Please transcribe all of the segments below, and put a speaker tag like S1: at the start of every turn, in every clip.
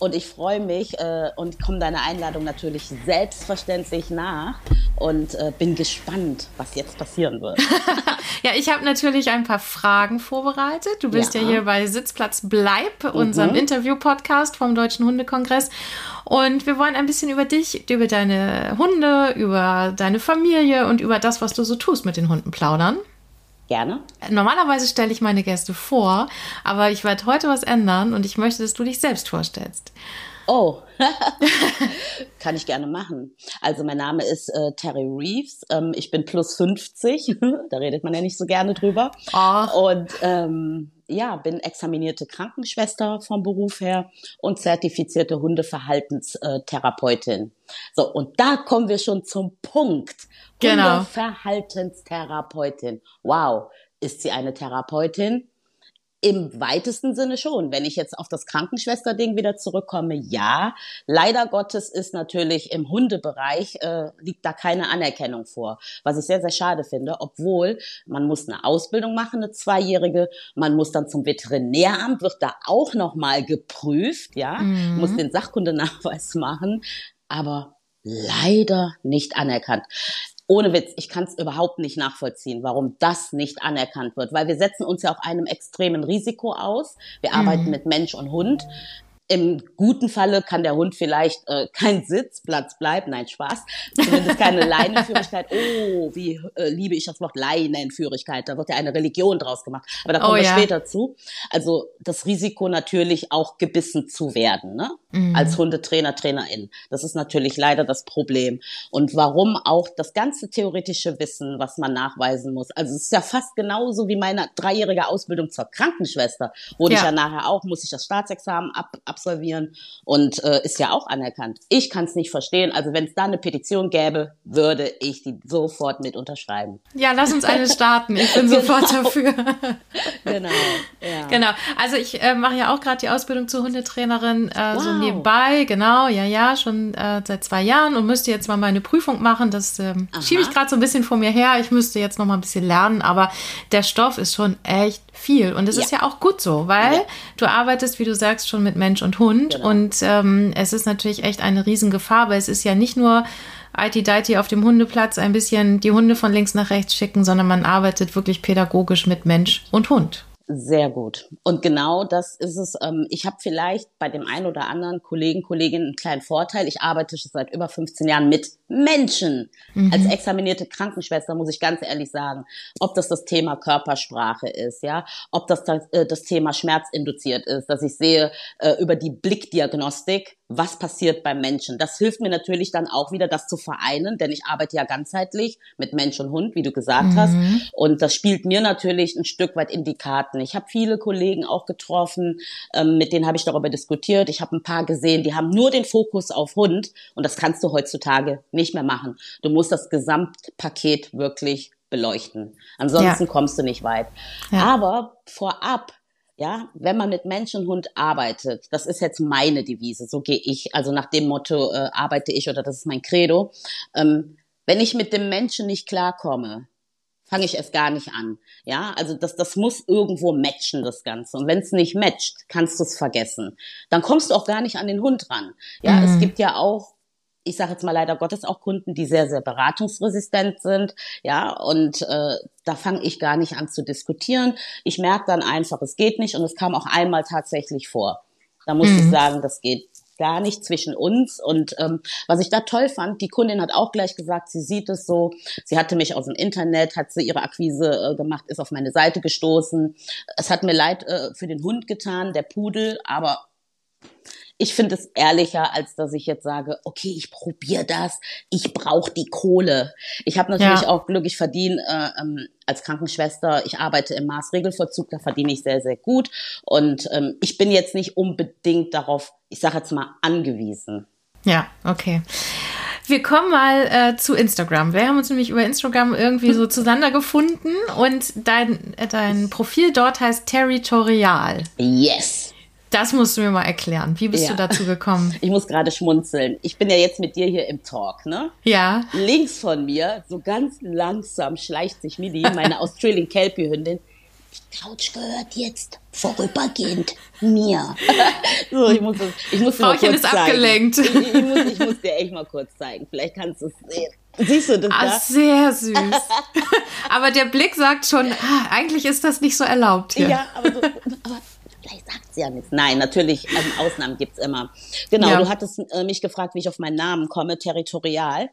S1: Und ich freue mich äh, und komme deiner Einladung natürlich selbstverständlich nach und äh, bin gespannt, was jetzt passieren wird.
S2: ja, ich habe natürlich ein paar Fragen vorbereitet. Du bist ja, ja hier bei Sitzplatz Bleib, mhm. unserem Interview-Podcast vom Deutschen Hundekongress. Und wir wollen ein bisschen über dich, über deine Hunde, über deine Familie und über das, was du so tust mit den Hunden plaudern.
S1: Gerne.
S2: Normalerweise stelle ich meine Gäste vor, aber ich werde heute was ändern und ich möchte, dass du dich selbst vorstellst.
S1: Oh, kann ich gerne machen. Also mein Name ist äh, Terry Reeves. Ähm, ich bin plus 50. da redet man ja nicht so gerne drüber. Oh. Und ähm, ja, bin examinierte Krankenschwester vom Beruf her und zertifizierte Hundeverhaltenstherapeutin. So, und da kommen wir schon zum Punkt. Genau. Hundeverhaltenstherapeutin. Wow, ist sie eine Therapeutin? Im weitesten Sinne schon. Wenn ich jetzt auf das Krankenschwester-Ding wieder zurückkomme, ja. Leider Gottes ist natürlich im Hundebereich, äh, liegt da keine Anerkennung vor. Was ich sehr, sehr schade finde, obwohl man muss eine Ausbildung machen, eine zweijährige. Man muss dann zum Veterinäramt, wird da auch nochmal geprüft, ja. Mhm. Muss den Sachkundenachweis machen. Aber leider nicht anerkannt ohne Witz, ich kann es überhaupt nicht nachvollziehen, warum das nicht anerkannt wird, weil wir setzen uns ja auf einem extremen Risiko aus. Wir mhm. arbeiten mit Mensch und Hund. Im guten Falle kann der Hund vielleicht äh, kein Sitzplatz bleiben, nein, Spaß, zumindest keine Leinenführigkeit. Oh, wie äh, liebe ich das Wort Leinenführigkeit, da wird ja eine Religion draus gemacht, aber da kommen oh, wir ja. später zu. Also das Risiko natürlich auch gebissen zu werden, ne? Mhm. als Hundetrainer, Trainerin. Das ist natürlich leider das Problem. Und warum auch das ganze theoretische Wissen, was man nachweisen muss. Also es ist ja fast genauso wie meine dreijährige Ausbildung zur Krankenschwester. Wurde ja. ich ja nachher auch, muss ich das Staatsexamen ab, ab absolvieren und äh, ist ja auch anerkannt. Ich kann es nicht verstehen. Also wenn es da eine Petition gäbe, würde ich die sofort mit unterschreiben.
S2: Ja, lass uns eine starten. Ich bin genau. sofort dafür. genau. Ja. Genau. Also ich äh, mache ja auch gerade die Ausbildung zur Hundetrainerin äh, wow. so nebenbei. Genau, ja, ja, schon äh, seit zwei Jahren und müsste jetzt mal meine Prüfung machen. Das ähm, schiebe ich gerade so ein bisschen vor mir her. Ich müsste jetzt noch mal ein bisschen lernen, aber der Stoff ist schon echt viel. Und es ja. ist ja auch gut so, weil ja. du arbeitest, wie du sagst, schon mit Mensch und Hund. Genau. Und ähm, es ist natürlich echt eine Riesengefahr, weil es ist ja nicht nur IT-Deity auf dem Hundeplatz ein bisschen die Hunde von links nach rechts schicken, sondern man arbeitet wirklich pädagogisch mit Mensch und Hund.
S1: Sehr gut. Und genau das ist es. Ähm, ich habe vielleicht bei dem einen oder anderen Kollegen, Kolleginnen einen kleinen Vorteil. Ich arbeite schon seit über 15 Jahren mit Menschen. Mhm. Als examinierte Krankenschwester muss ich ganz ehrlich sagen, ob das das Thema Körpersprache ist, ja, ob das das, äh, das Thema schmerzinduziert ist, dass ich sehe äh, über die Blickdiagnostik, was passiert beim Menschen. Das hilft mir natürlich dann auch wieder, das zu vereinen, denn ich arbeite ja ganzheitlich mit Mensch und Hund, wie du gesagt mhm. hast. Und das spielt mir natürlich ein Stück weit in die Karten. Ich habe viele Kollegen auch getroffen, ähm, mit denen habe ich darüber diskutiert. Ich habe ein paar gesehen, die haben nur den Fokus auf Hund und das kannst du heutzutage nicht mehr machen. Du musst das Gesamtpaket wirklich beleuchten. Ansonsten ja. kommst du nicht weit. Ja. Aber vorab ja, wenn man mit Mensch und Hund arbeitet, das ist jetzt meine Devise, so gehe ich, also nach dem Motto äh, arbeite ich oder das ist mein Credo. Ähm, wenn ich mit dem Menschen nicht klarkomme, fange ich es gar nicht an. Ja, also das, das muss irgendwo matchen, das Ganze. Und wenn es nicht matcht, kannst du es vergessen. Dann kommst du auch gar nicht an den Hund ran. Ja, mhm. es gibt ja auch ich sage jetzt mal leider Gottes auch Kunden, die sehr, sehr beratungsresistent sind. Ja, und äh, da fange ich gar nicht an zu diskutieren. Ich merke dann einfach, es geht nicht und es kam auch einmal tatsächlich vor. Da muss mhm. ich sagen, das geht gar nicht zwischen uns. Und ähm, was ich da toll fand, die Kundin hat auch gleich gesagt, sie sieht es so. Sie hatte mich aus dem Internet, hat sie ihre Akquise äh, gemacht, ist auf meine Seite gestoßen. Es hat mir leid äh, für den Hund getan, der Pudel, aber ich finde es ehrlicher, als dass ich jetzt sage, okay, ich probiere das, ich brauche die Kohle. Ich habe natürlich ja. auch Glück, ich verdiene äh, ähm, als Krankenschwester, ich arbeite im Maßregelvollzug, da verdiene ich sehr, sehr gut. Und ähm, ich bin jetzt nicht unbedingt darauf, ich sage jetzt mal, angewiesen.
S2: Ja, okay. Wir kommen mal äh, zu Instagram. Wir haben uns nämlich über Instagram irgendwie so zueinander gefunden und dein, äh, dein Profil dort heißt Territorial.
S1: Yes.
S2: Das musst du mir mal erklären. Wie bist ja. du dazu gekommen?
S1: Ich muss gerade schmunzeln. Ich bin ja jetzt mit dir hier im Talk, ne?
S2: Ja.
S1: Links von mir, so ganz langsam schleicht sich Midi, meine Australian Kelpie Hündin, die Couch gehört jetzt vorübergehend mir. so, ich muss, ich muss
S2: Frauchen ist zeigen. abgelenkt.
S1: Ich, ich, muss, ich muss dir echt mal kurz zeigen. Vielleicht kannst du es sehen. Siehst du das
S2: ah,
S1: da?
S2: Sehr süß. aber der Blick sagt schon, ah, eigentlich ist das nicht so erlaubt hier.
S1: Ja, aber, so, aber vielleicht sagt sie ja nichts. Nein, natürlich, ähm, Ausnahmen gibt's immer. Genau, ja. du hattest äh, mich gefragt, wie ich auf meinen Namen komme, territorial.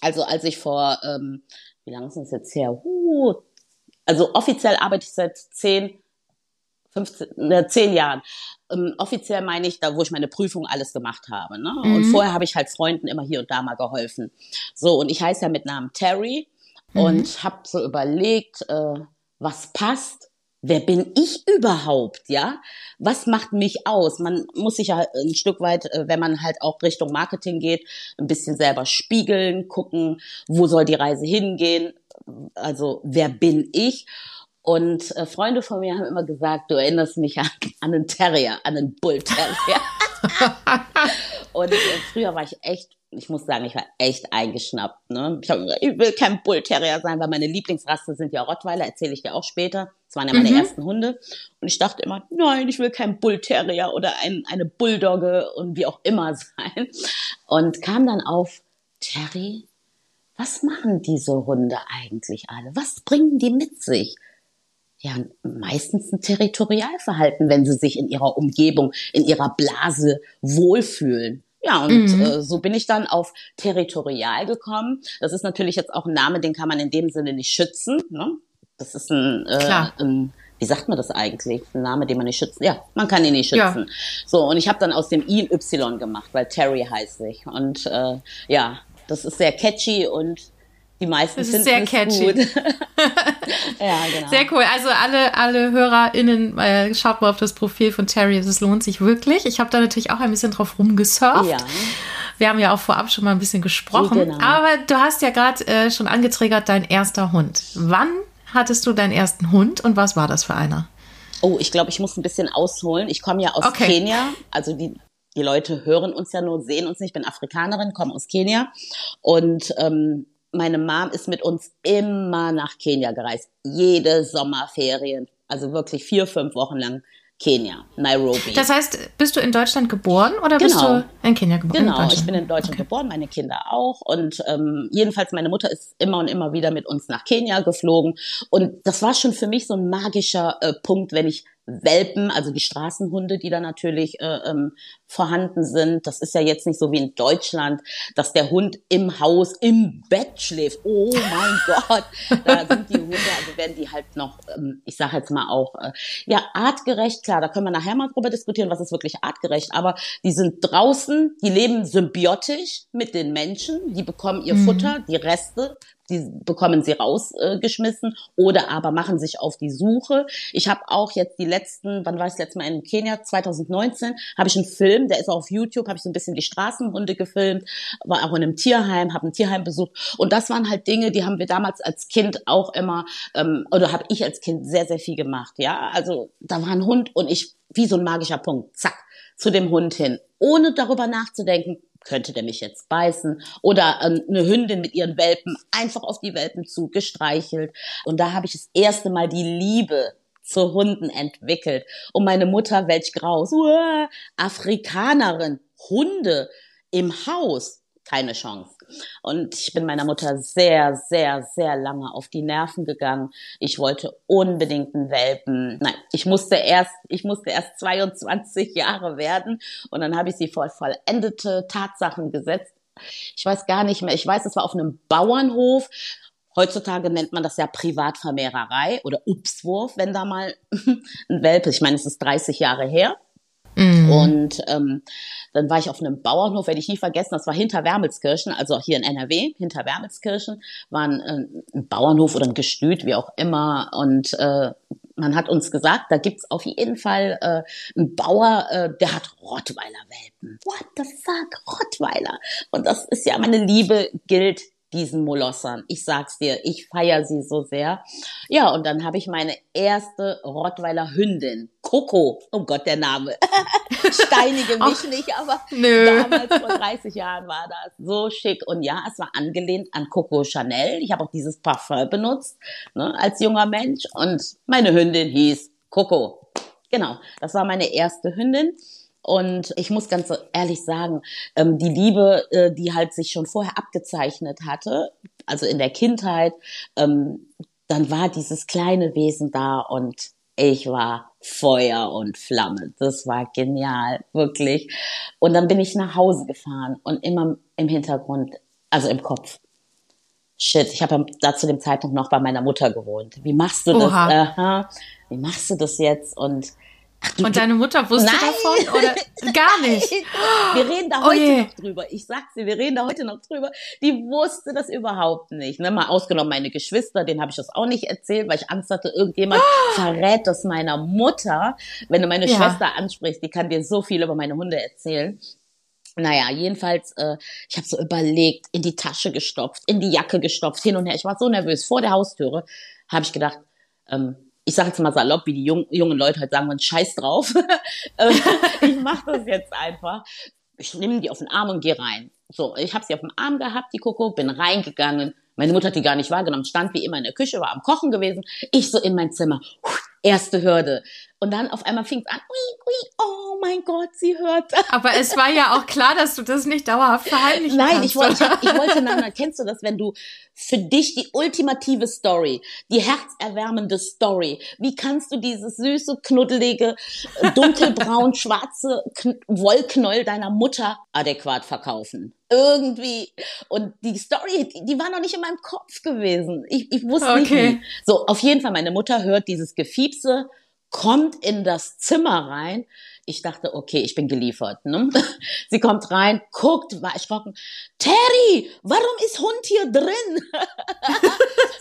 S1: Also als ich vor, ähm, wie lange ist das jetzt her? Uh, also offiziell arbeite ich seit zehn, 15, äh, zehn Jahren. Ähm, offiziell meine ich, da wo ich meine Prüfung alles gemacht habe. Ne? Mhm. Und vorher habe ich halt Freunden immer hier und da mal geholfen. So, und ich heiße ja mit Namen Terry mhm. und habe so überlegt, äh, was passt. Wer bin ich überhaupt, ja? Was macht mich aus? Man muss sich ja ein Stück weit, äh, wenn man halt auch Richtung Marketing geht, ein bisschen selber spiegeln, gucken, wo soll die Reise hingehen, also wer bin ich? Und äh, Freunde von mir haben immer gesagt, du erinnerst mich an, an einen Terrier, an einen Bull Terrier. und äh, früher war ich echt, ich muss sagen, ich war echt eingeschnappt. Ne? Ich, hab, ich will kein Bull Terrier sein, weil meine Lieblingsrasse sind ja Rottweiler, erzähle ich dir auch später. Das waren ja meine mhm. ersten Hunde. Und ich dachte immer, nein, ich will kein Bull Terrier oder ein, eine Bulldogge und wie auch immer sein. Und kam dann auf, Terry, was machen diese Hunde eigentlich alle? Was bringen die mit sich? Ja, meistens ein Territorialverhalten, wenn sie sich in ihrer Umgebung, in ihrer Blase wohlfühlen. Ja, und mhm. äh, so bin ich dann auf territorial gekommen. Das ist natürlich jetzt auch ein Name, den kann man in dem Sinne nicht schützen. Ne? Das ist ein, äh, ein wie sagt man das eigentlich? Ein Name, den man nicht schützen. Ja, man kann ihn nicht schützen. Ja. So, und ich habe dann aus dem I Y gemacht, weil Terry heißt ich. Und äh, ja, das ist sehr catchy und die meisten das ist sehr catchy. gut.
S2: ja, genau. Sehr cool. Also alle, alle HörerInnen, äh, schaut mal auf das Profil von Terry. Es lohnt sich wirklich. Ich habe da natürlich auch ein bisschen drauf rumgesurft. Ja. Wir haben ja auch vorab schon mal ein bisschen gesprochen. Genau. Aber du hast ja gerade äh, schon angetriggert, dein erster Hund. Wann hattest du deinen ersten Hund und was war das für einer?
S1: Oh, ich glaube, ich muss ein bisschen ausholen. Ich komme ja aus okay. Kenia. Also die die Leute hören uns ja nur, sehen uns nicht. Ich bin Afrikanerin, komme aus Kenia und ähm, meine Mom ist mit uns immer nach Kenia gereist. Jede Sommerferien, also wirklich vier, fünf Wochen lang Kenia, Nairobi.
S2: Das heißt, bist du in Deutschland geboren oder genau. bist du in Kenia geboren?
S1: Genau, ich bin in Deutschland okay. geboren, meine Kinder auch. Und ähm, jedenfalls, meine Mutter ist immer und immer wieder mit uns nach Kenia geflogen. Und das war schon für mich so ein magischer äh, Punkt, wenn ich Welpen, also die Straßenhunde, die da natürlich äh, ähm, vorhanden sind. Das ist ja jetzt nicht so wie in Deutschland, dass der Hund im Haus, im Bett schläft. Oh mein Gott, da sind die Hunde, also werden die halt noch, ähm, ich sage jetzt mal auch, äh, ja, artgerecht, klar, da können wir nachher mal drüber diskutieren, was ist wirklich artgerecht, aber die sind draußen, die leben symbiotisch mit den Menschen, die bekommen ihr mhm. Futter, die Reste die bekommen sie rausgeschmissen äh, oder aber machen sich auf die Suche. Ich habe auch jetzt die letzten, wann war ich das letzte Mal in Kenia? 2019 habe ich einen Film, der ist auch auf YouTube, habe ich so ein bisschen die Straßenhunde gefilmt, war auch in einem Tierheim, habe ein Tierheim besucht und das waren halt Dinge, die haben wir damals als Kind auch immer ähm, oder habe ich als Kind sehr sehr viel gemacht. Ja, also da war ein Hund und ich wie so ein magischer Punkt, zack zu dem Hund hin, ohne darüber nachzudenken, könnte der mich jetzt beißen? Oder ähm, eine Hündin mit ihren Welpen einfach auf die Welpen zu gestreichelt. Und da habe ich das erste Mal die Liebe zu Hunden entwickelt. Und meine Mutter, welch Graus, Uah, Afrikanerin, Hunde im Haus keine Chance. Und ich bin meiner Mutter sehr, sehr, sehr lange auf die Nerven gegangen. Ich wollte unbedingt einen Welpen. Nein, ich musste erst, ich musste erst 22 Jahre werden und dann habe ich sie vor vollendete Tatsachen gesetzt. Ich weiß gar nicht mehr. Ich weiß, es war auf einem Bauernhof. Heutzutage nennt man das ja Privatvermehrerei oder Upswurf, wenn da mal ein Welpe, ich meine, es ist 30 Jahre her. Mhm. Und ähm, dann war ich auf einem Bauernhof, werde ich nie vergessen, das war hinter Wermelskirchen, also hier in NRW, hinter Wermelskirchen, war ein, ein Bauernhof oder ein Gestüt, wie auch immer. Und äh, man hat uns gesagt, da gibt's auf jeden Fall äh, einen Bauer, äh, der hat Rottweiler-Welpen. What the fuck, Rottweiler? Und das ist ja, meine Liebe gilt diesen Molossern. Ich sag's dir, ich feier sie so sehr. Ja, und dann habe ich meine erste Rottweiler Hündin, Coco. Oh Gott, der Name. Steinige mich Ach, nicht, aber nö. damals vor 30 Jahren war das so schick. Und ja, es war angelehnt an Coco Chanel. Ich habe auch dieses Parfum benutzt ne, als junger Mensch. Und meine Hündin hieß Coco. Genau, das war meine erste Hündin. Und ich muss ganz ehrlich sagen, ähm, die Liebe, äh, die halt sich schon vorher abgezeichnet hatte, also in der Kindheit, ähm, dann war dieses kleine Wesen da und ich war Feuer und Flamme. Das war genial, wirklich. Und dann bin ich nach Hause gefahren und immer im Hintergrund, also im Kopf. Shit, ich habe da zu dem Zeitpunkt noch bei meiner Mutter gewohnt. Wie machst du das? Aha, wie machst du das jetzt? Und
S2: und deine Mutter wusste Nein. davon oder gar nicht?
S1: Wir reden da oh heute oh noch drüber. Ich sag's dir, wir reden da heute noch drüber. Die wusste das überhaupt nicht. Ne? Mal ausgenommen meine Geschwister, denen habe ich das auch nicht erzählt, weil ich Angst hatte, irgendjemand oh. verrät das meiner Mutter. Wenn du meine ja. Schwester ansprichst, die kann dir so viel über meine Hunde erzählen. Naja, jedenfalls, äh, ich habe so überlegt, in die Tasche gestopft, in die Jacke gestopft, hin und her. Ich war so nervös. Vor der Haustüre habe ich gedacht, ähm, ich sage jetzt mal salopp, wie die jungen, jungen Leute halt sagen, man scheiß drauf. Äh, ich mache das jetzt einfach. Ich nehme die auf den Arm und gehe rein. So, ich habe sie auf dem Arm gehabt, die Coco, bin reingegangen. Meine Mutter hat die gar nicht wahrgenommen, stand wie immer in der Küche, war am Kochen gewesen. Ich so in mein Zimmer. Erste Hürde. Und dann auf einmal fing es an, ui, ui, oh mein Gott, sie hört.
S2: Aber es war ja auch klar, dass du das nicht dauerhaft verheimlichen
S1: Nein,
S2: kannst.
S1: ich wollte, ich, ich wollte, nein, kennst du das, wenn du für dich die ultimative Story, die herzerwärmende Story, wie kannst du dieses süße, knuddelige, dunkelbraun, schwarze Wollknäuel deiner Mutter adäquat verkaufen? Irgendwie. Und die Story, die, die war noch nicht in meinem Kopf gewesen. Ich, ich wusste okay. nicht. Wie. So, auf jeden Fall, meine Mutter hört dieses Gefiepse kommt in das Zimmer rein. Ich dachte, okay, ich bin geliefert. Ne? Sie kommt rein, guckt, war erschrocken. Terry, warum ist Hund hier drin?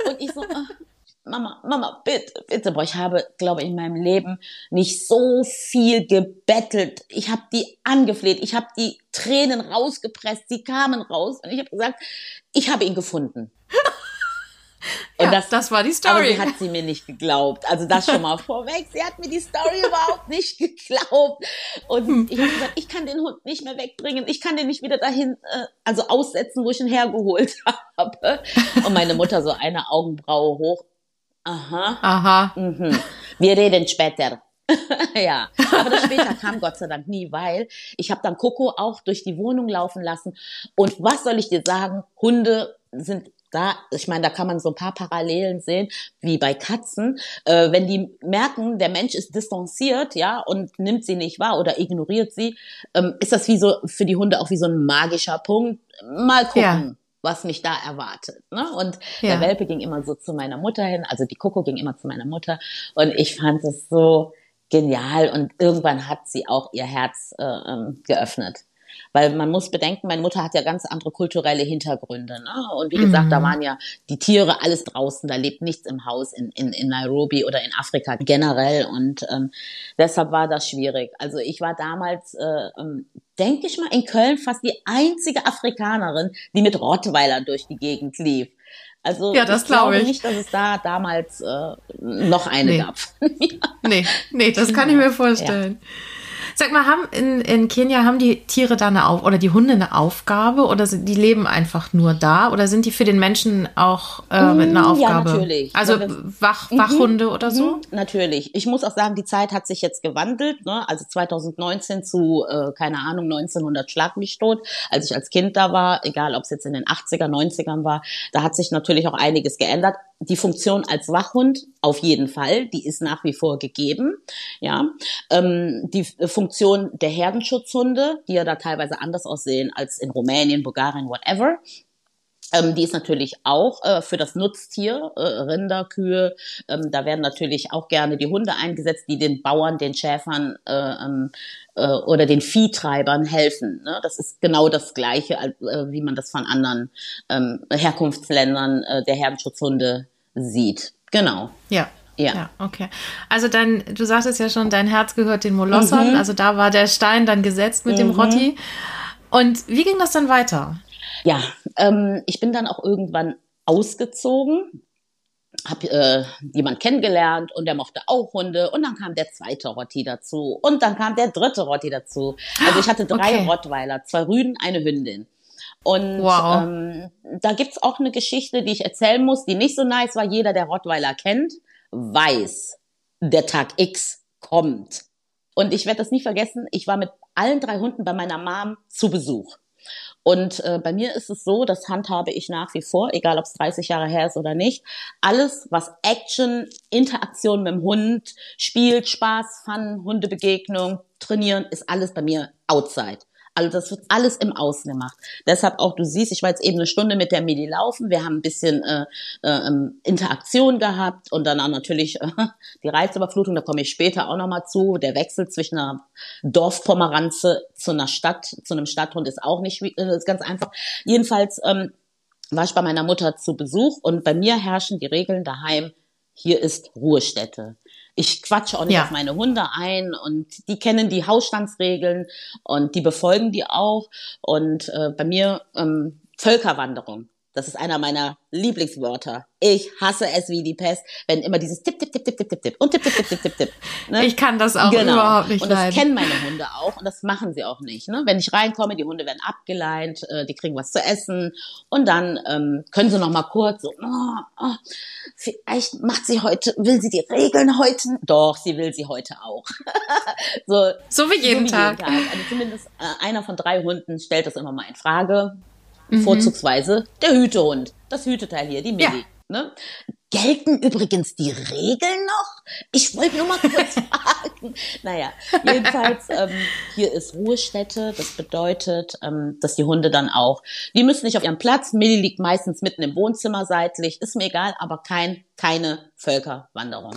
S1: Und ich so, oh, Mama, Mama, bitte, bitte. Boah, ich habe, glaube ich, in meinem Leben nicht so viel gebettelt. Ich habe die angefleht, ich habe die Tränen rausgepresst, sie kamen raus und ich habe gesagt, ich habe ihn gefunden.
S2: Ja, das, das war die Story. Aber
S1: sie hat sie mir nicht geglaubt. Also das schon mal vorweg. Sie hat mir die Story überhaupt nicht geglaubt. Und hm. ich habe gesagt, ich kann den Hund nicht mehr wegbringen. Ich kann den nicht wieder dahin, äh, also aussetzen, wo ich ihn hergeholt habe. Und meine Mutter so eine Augenbraue hoch. Aha.
S2: Aha.
S1: Mhm. Wir reden später. ja, aber das später kam Gott sei Dank nie, weil ich habe dann Coco auch durch die Wohnung laufen lassen. Und was soll ich dir sagen? Hunde sind da, ich meine, da kann man so ein paar Parallelen sehen, wie bei Katzen. Äh, wenn die merken, der Mensch ist distanziert, ja, und nimmt sie nicht wahr oder ignoriert sie, ähm, ist das wie so für die Hunde auch wie so ein magischer Punkt. Mal gucken. Ja was mich da erwartet. Ne? Und ja. der Welpe ging immer so zu meiner Mutter hin, also die Coco ging immer zu meiner Mutter und ich fand es so genial und irgendwann hat sie auch ihr Herz äh, ähm, geöffnet. Weil man muss bedenken, meine Mutter hat ja ganz andere kulturelle Hintergründe. Ne? Und wie gesagt, mhm. da waren ja die Tiere alles draußen, da lebt nichts im Haus in, in, in Nairobi oder in Afrika generell. Und ähm, deshalb war das schwierig. Also ich war damals, äh, ähm, denke ich mal, in Köln fast die einzige Afrikanerin, die mit Rottweiler durch die Gegend lief. Also
S2: ja, das
S1: ich glaube
S2: ich.
S1: nicht, dass es da damals äh, noch eine
S2: nee.
S1: gab.
S2: nee, nee, das kann ich mir vorstellen. Ja. Sag mal, haben in, in Kenia haben die Tiere da eine Auf oder die Hunde eine Aufgabe oder sind, die leben einfach nur da oder sind die für den Menschen auch äh, mit einer Aufgabe?
S1: Ja, natürlich.
S2: Also Wach, mhm. Wachhunde mhm. oder so? Mhm.
S1: Natürlich. Ich muss auch sagen, die Zeit hat sich jetzt gewandelt. Ne? Also 2019 zu, äh, keine Ahnung, 1900 Schlag mich tot, als ich als Kind da war, egal ob es jetzt in den 80er, 90ern war, da hat sich natürlich auch einiges geändert die Funktion als Wachhund auf jeden Fall, die ist nach wie vor gegeben. Ja, ähm, die Funktion der Herdenschutzhunde, die ja da teilweise anders aussehen als in Rumänien, Bulgarien, whatever. Ähm, die ist natürlich auch äh, für das Nutztier, äh, Rinder, Kühe. Ähm, da werden natürlich auch gerne die Hunde eingesetzt, die den Bauern, den Schäfern äh, ähm, äh, oder den Viehtreibern helfen. Ne? Das ist genau das Gleiche, äh, wie man das von anderen ähm, Herkunftsländern äh, der Herdenschutzhunde sieht. Genau.
S2: Ja. Ja. ja, okay. Also dann, du sagtest ja schon, dein Herz gehört den Molossern. Mhm. Also da war der Stein dann gesetzt mit mhm. dem Rotti. Und wie ging das dann weiter?
S1: Ja, ähm, ich bin dann auch irgendwann ausgezogen, habe äh, jemand kennengelernt und der mochte auch Hunde und dann kam der zweite Rotti dazu und dann kam der dritte Rotti dazu. Also ich hatte drei okay. Rottweiler, zwei Rüden, eine Hündin. Und wow. ähm, da gibt's auch eine Geschichte, die ich erzählen muss, die nicht so nice war. Jeder, der Rottweiler kennt, weiß, der Tag X kommt. Und ich werde das nie vergessen, ich war mit allen drei Hunden bei meiner Mom zu Besuch. Und äh, bei mir ist es so, das handhabe ich nach wie vor, egal ob es 30 Jahre her ist oder nicht. Alles, was Action, Interaktion mit dem Hund, Spiel, Spaß, Fun, Hundebegegnung, Trainieren, ist alles bei mir outside. Also das wird alles im Außen gemacht. Deshalb auch, du siehst, ich war jetzt eben eine Stunde mit der Medi laufen. Wir haben ein bisschen äh, äh, ähm, Interaktion gehabt und dann auch natürlich äh, die Reizüberflutung, da komme ich später auch nochmal zu. Der Wechsel zwischen einer Dorfpomeranze zu einer Stadt, zu einem Stadthund ist auch nicht äh, ist ganz einfach. Jedenfalls ähm, war ich bei meiner Mutter zu Besuch und bei mir herrschen die Regeln daheim, hier ist Ruhestätte. Ich quatsche auch nicht ja. auf meine Hunde ein und die kennen die Hausstandsregeln und die befolgen die auch. Und äh, bei mir ähm, Völkerwanderung. Das ist einer meiner Lieblingswörter. Ich hasse es wie die Pest, wenn immer dieses Tipp, Tipp, Tipp, Tipp, Tipp, Tipp, Tipp und Tipp, Tipp, Tipp, Tipp, Tipp, Tipp.
S2: Ne? Ich kann das auch genau. überhaupt nicht
S1: Und das leiden. kennen meine Hunde auch und das machen sie auch nicht. Ne? Wenn ich reinkomme, die Hunde werden abgeleint, äh, die kriegen was zu essen und dann ähm, können sie noch mal kurz so, oh, oh, vielleicht macht sie heute, will sie die Regeln heute? Doch, sie will sie heute auch.
S2: so, so wie jeden, so wie Tag.
S1: jeden Tag. Also zumindest äh, einer von drei Hunden stellt das immer mal in Frage mhm. vorzugsweise der Hütehund, das Hüteteil hier, die Milli. Ja. Ne? Gelten übrigens die Regeln noch? Ich wollte nur mal kurz fragen. Naja, jedenfalls, ähm, hier ist Ruhestätte. Das bedeutet, ähm, dass die Hunde dann auch, die müssen nicht auf ihrem Platz. Milli liegt meistens mitten im Wohnzimmer seitlich. Ist mir egal, aber kein keine Völkerwanderung.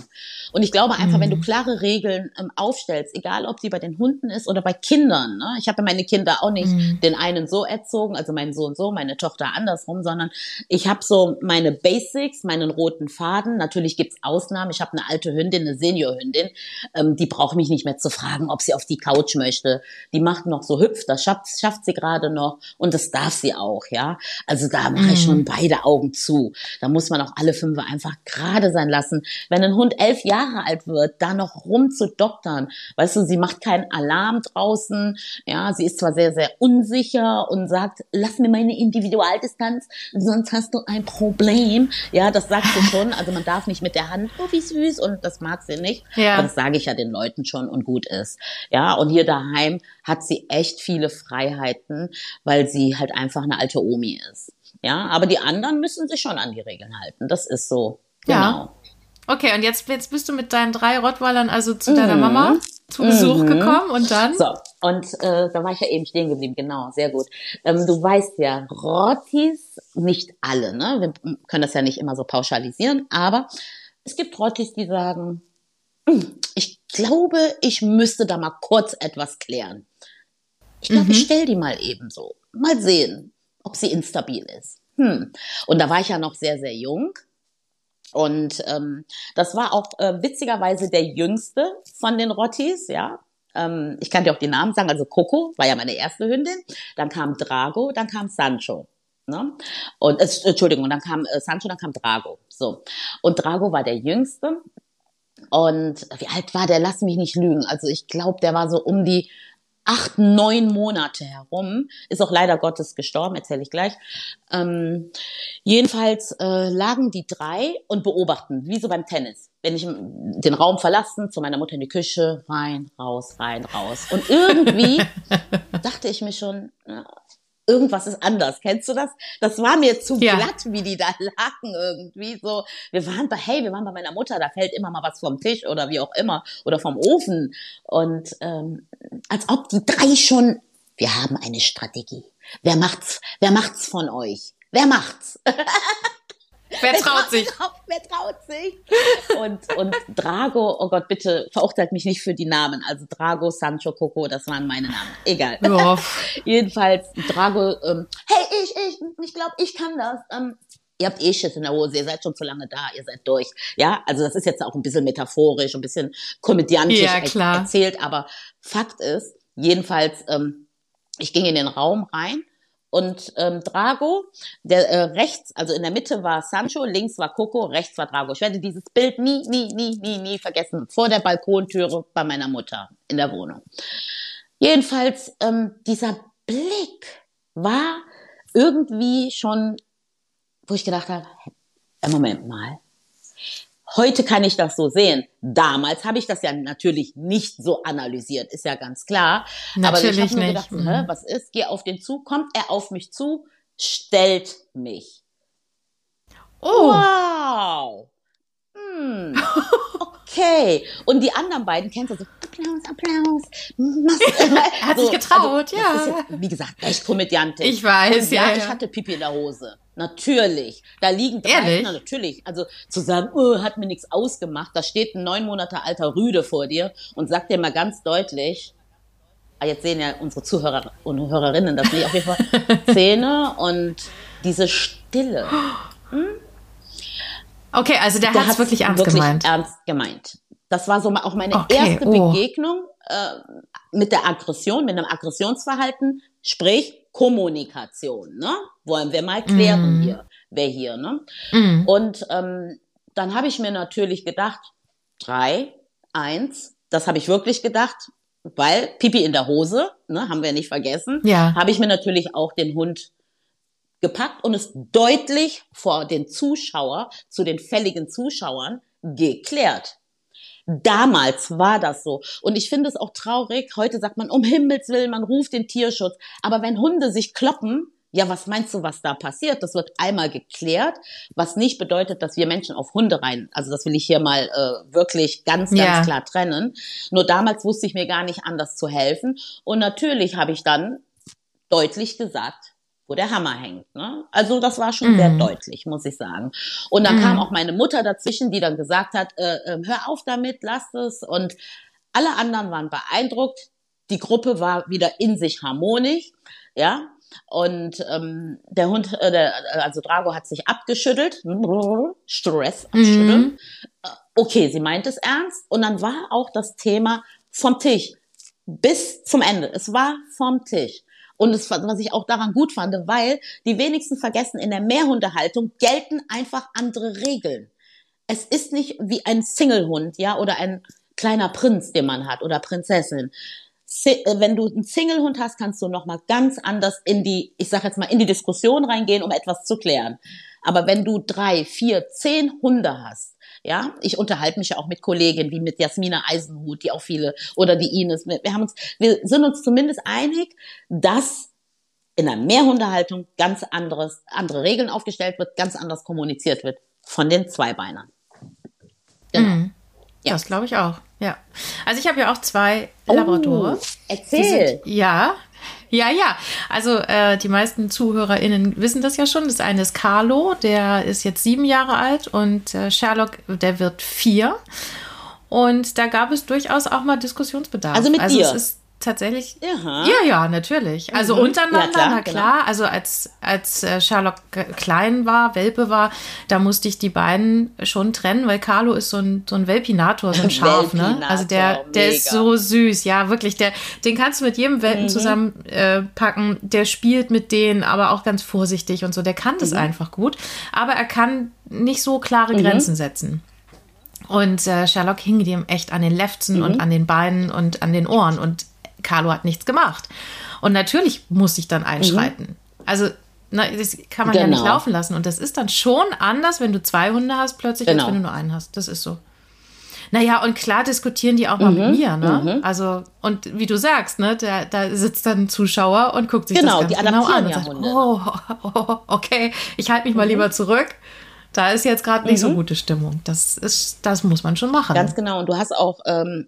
S1: Und ich glaube einfach, mhm. wenn du mhm. klare Regeln ähm, aufstellst, egal ob sie bei den Hunden ist oder bei Kindern, ne? ich habe meine Kinder auch nicht mhm. den einen so erzogen, also meinen Sohn so, meine Tochter andersrum, sondern ich habe so meine Basics, meinen roten Faden. Natürlich gibt's Ausnahmen. Ich habe eine alte Hündin, eine Seniorhündin, ähm, die braucht mich nicht mehr zu fragen, ob sie auf die Couch möchte. Die macht noch so hüpft, das schafft, schafft sie gerade noch und das darf sie auch, ja. Also da mache ich schon mhm. beide Augen zu. Da muss man auch alle fünf einfach gerade sein lassen. Wenn ein Hund elf Jahre alt wird, da noch rumzudoktern, weißt du, sie macht keinen Alarm draußen, ja, sie ist zwar sehr, sehr unsicher und sagt, lass mir meine Individualdistanz, sonst hast du ein Problem. Ja, das sagt sie schon. Also man darf nicht mit der Hand, oh, wie süß, und das mag sie nicht. Ja. Aber das sage ich ja den Leuten schon und gut ist. Ja, und hier daheim hat sie echt viele Freiheiten, weil sie halt einfach eine alte Omi ist. Ja, aber die anderen müssen sich schon an die Regeln halten. Das ist so. Genau. Ja.
S2: Okay, und jetzt, jetzt bist du mit deinen drei Rottweilern also zu deiner mhm. Mama zu Besuch mhm. gekommen und dann?
S1: So, und äh, da war ich ja eben stehen geblieben, genau, sehr gut. Ähm, du weißt ja, Rottis, nicht alle, ne? Wir können das ja nicht immer so pauschalisieren, aber es gibt Rottis, die sagen, hm, ich glaube, ich müsste da mal kurz etwas klären. Ich glaube, mhm. ich stell die mal eben so. Mal sehen, ob sie instabil ist. Hm. Und da war ich ja noch sehr, sehr jung. Und ähm, das war auch äh, witzigerweise der jüngste von den Rottis, ja. Ähm, ich kann dir auch die Namen sagen. Also Coco war ja meine erste Hündin. Dann kam Drago, dann kam Sancho. Ne? Und äh, Entschuldigung, dann kam äh, Sancho, dann kam Drago. So. Und Drago war der jüngste. Und wie alt war der? Lass mich nicht lügen. Also ich glaube, der war so um die acht, neun Monate herum. Ist auch leider Gottes gestorben, erzähle ich gleich. Ähm, jedenfalls äh, lagen die drei und beobachten, wie so beim Tennis. Wenn ich den Raum verlassen, zu meiner Mutter in die Küche, rein, raus, rein, raus. Und irgendwie dachte ich mir schon, irgendwas ist anders. Kennst du das? Das war mir zu ja. glatt, wie die da lagen irgendwie so. Wir waren bei, hey, wir waren bei meiner Mutter, da fällt immer mal was vom Tisch oder wie auch immer oder vom Ofen. Und ähm, als ob die drei schon, wir haben eine Strategie. Wer macht's, wer macht's von euch? Wer macht's?
S2: Wer traut sich?
S1: Wer traut sich? Und, und Drago, oh Gott, bitte verurteilt mich nicht für die Namen. Also Drago, Sancho, Coco, das waren meine Namen. Egal. Ja. Jedenfalls Drago, ähm, hey, ich, ich, ich glaube, ich kann das. Ähm, ihr habt eh Schiss in der Hose, ihr seid schon zu lange da, ihr seid durch. Ja, also das ist jetzt auch ein bisschen metaphorisch, ein bisschen komödiantisch ja, erzählt, aber Fakt ist, jedenfalls, ähm, ich ging in den Raum rein und ähm, Drago, der äh, rechts, also in der Mitte war Sancho, links war Coco, rechts war Drago. Ich werde dieses Bild nie, nie, nie, nie, nie vergessen. Vor der Balkontüre bei meiner Mutter in der Wohnung. Jedenfalls, ähm, dieser Blick war irgendwie schon, wo ich gedacht habe, Moment mal, Heute kann ich das so sehen. Damals habe ich das ja natürlich nicht so analysiert, ist ja ganz klar. Natürlich Aber ich habe mir gedacht, mhm. Hä, was ist? Geh auf den zu, kommt er auf mich zu, stellt mich. Oh. Wow. Hm. Okay. Und die anderen beiden kennst du so, Applaus, Applaus.
S2: Hat sich also, getraut, also, ja.
S1: ja. Wie gesagt, echt komödiantisch.
S2: Ich weiß,
S1: Und ja, ja. Ich hatte Pipi in der Hose. Natürlich. Da liegen drei
S2: Ehrlich?
S1: Kinder, natürlich. Also zu sagen, oh, hat mir nichts ausgemacht, da steht ein neun Monate alter Rüde vor dir und sagt dir mal ganz deutlich, ah, jetzt sehen ja unsere Zuhörer und Hörerinnen das nicht, auf jeden Fall Zähne und diese Stille.
S2: Okay, also der, der hat es wirklich ernst wirklich gemeint.
S1: ernst gemeint. Das war so auch meine okay, erste oh. Begegnung äh, mit der Aggression, mit einem Aggressionsverhalten, sprich Kommunikation, ne? Wollen wir mal klären mm. hier, wer hier, ne? Mm. Und ähm, dann habe ich mir natürlich gedacht, drei, eins, das habe ich wirklich gedacht, weil Pipi in der Hose, ne, haben wir nicht vergessen, ja. habe ich mir natürlich auch den Hund gepackt und es deutlich vor den Zuschauer, zu den fälligen Zuschauern geklärt. Damals war das so. Und ich finde es auch traurig. Heute sagt man, um Himmels Willen, man ruft den Tierschutz. Aber wenn Hunde sich kloppen, ja, was meinst du, was da passiert? Das wird einmal geklärt, was nicht bedeutet, dass wir Menschen auf Hunde rein. Also das will ich hier mal äh, wirklich ganz, ganz ja. klar trennen. Nur damals wusste ich mir gar nicht anders zu helfen. Und natürlich habe ich dann deutlich gesagt, wo der Hammer hängt. Ne? Also das war schon mm. sehr mhm. deutlich, muss ich sagen. Und dann mm. kam auch meine Mutter dazwischen, die dann gesagt hat, äh, äh, hör auf damit, lass es. Und alle anderen waren beeindruckt. Die Gruppe war wieder in sich harmonisch, ja. Und ähm, der Hund, äh, der, also Drago hat sich abgeschüttelt, Stress abschütteln. Mm. Okay, sie meint es ernst. Und dann war auch das Thema vom Tisch bis zum Ende. Es war vom Tisch. Und es, was ich auch daran gut fand, weil die wenigsten vergessen, in der Mehrhundehaltung gelten einfach andere Regeln. Es ist nicht wie ein Singlehund, ja, oder ein kleiner Prinz, den man hat, oder Prinzessin. Äh, wenn du einen Singlehund hast, kannst du noch mal ganz anders in die, ich sag jetzt mal, in die Diskussion reingehen, um etwas zu klären. Aber wenn du drei, vier, zehn Hunde hast, ja, ich unterhalte mich ja auch mit Kolleginnen wie mit Jasmina Eisenhut, die auch viele, oder die Ines. Wir haben uns, wir sind uns zumindest einig, dass in der Mehrhundehaltung ganz anderes, andere Regeln aufgestellt wird, ganz anders kommuniziert wird von den Zweibeinern.
S2: Genau. Mhm. Ja. Das glaube ich auch. Ja. Also ich habe ja auch zwei Labradore. Oh,
S1: erzähl.
S2: Sind, ja, ja, ja. Also äh, die meisten ZuhörerInnen wissen das ja schon. Das eine ist Carlo, der ist jetzt sieben Jahre alt und äh, Sherlock, der wird vier. Und da gab es durchaus auch mal Diskussionsbedarf.
S1: Also mit
S2: also
S1: dir?
S2: Es ist tatsächlich. Aha. Ja, ja, natürlich. Also mhm. untereinander, ja, klar, na genau. klar. Genau. Also als, als äh, Sherlock klein war, Welpe war, da musste ich die beiden schon trennen, weil Carlo ist so ein, so ein Welpinator, so ein Schaf, ne? Also der, der ist so süß, ja, wirklich. Der, den kannst du mit jedem Welpen mhm. zusammen äh. Der spielt mit denen, aber auch ganz vorsichtig und so. Der kann das mhm. einfach gut. Aber er kann nicht so klare mhm. Grenzen setzen. Und äh, Sherlock hing dem echt an den Lefzen mhm. und an den Beinen und an den Ohren. Und Carlo hat nichts gemacht. Und natürlich muss ich dann einschreiten. Mhm. Also na, das kann man genau. ja nicht genau. laufen lassen. Und das ist dann schon anders, wenn du zwei Hunde hast, plötzlich, genau. als wenn du nur einen hast. Das ist so. Naja, und klar diskutieren die auch mal mhm, mit mir, ne? Mhm. Also, und wie du sagst, ne, da, da sitzt dann ein Zuschauer und guckt sich genau, das ganz genau an und sagt, oh, oh, okay, ich halte mich mal mhm. lieber zurück. Da ist jetzt gerade nicht so mhm. gute Stimmung. Das ist, das muss man schon machen.
S1: Ganz genau. Und du hast auch ähm,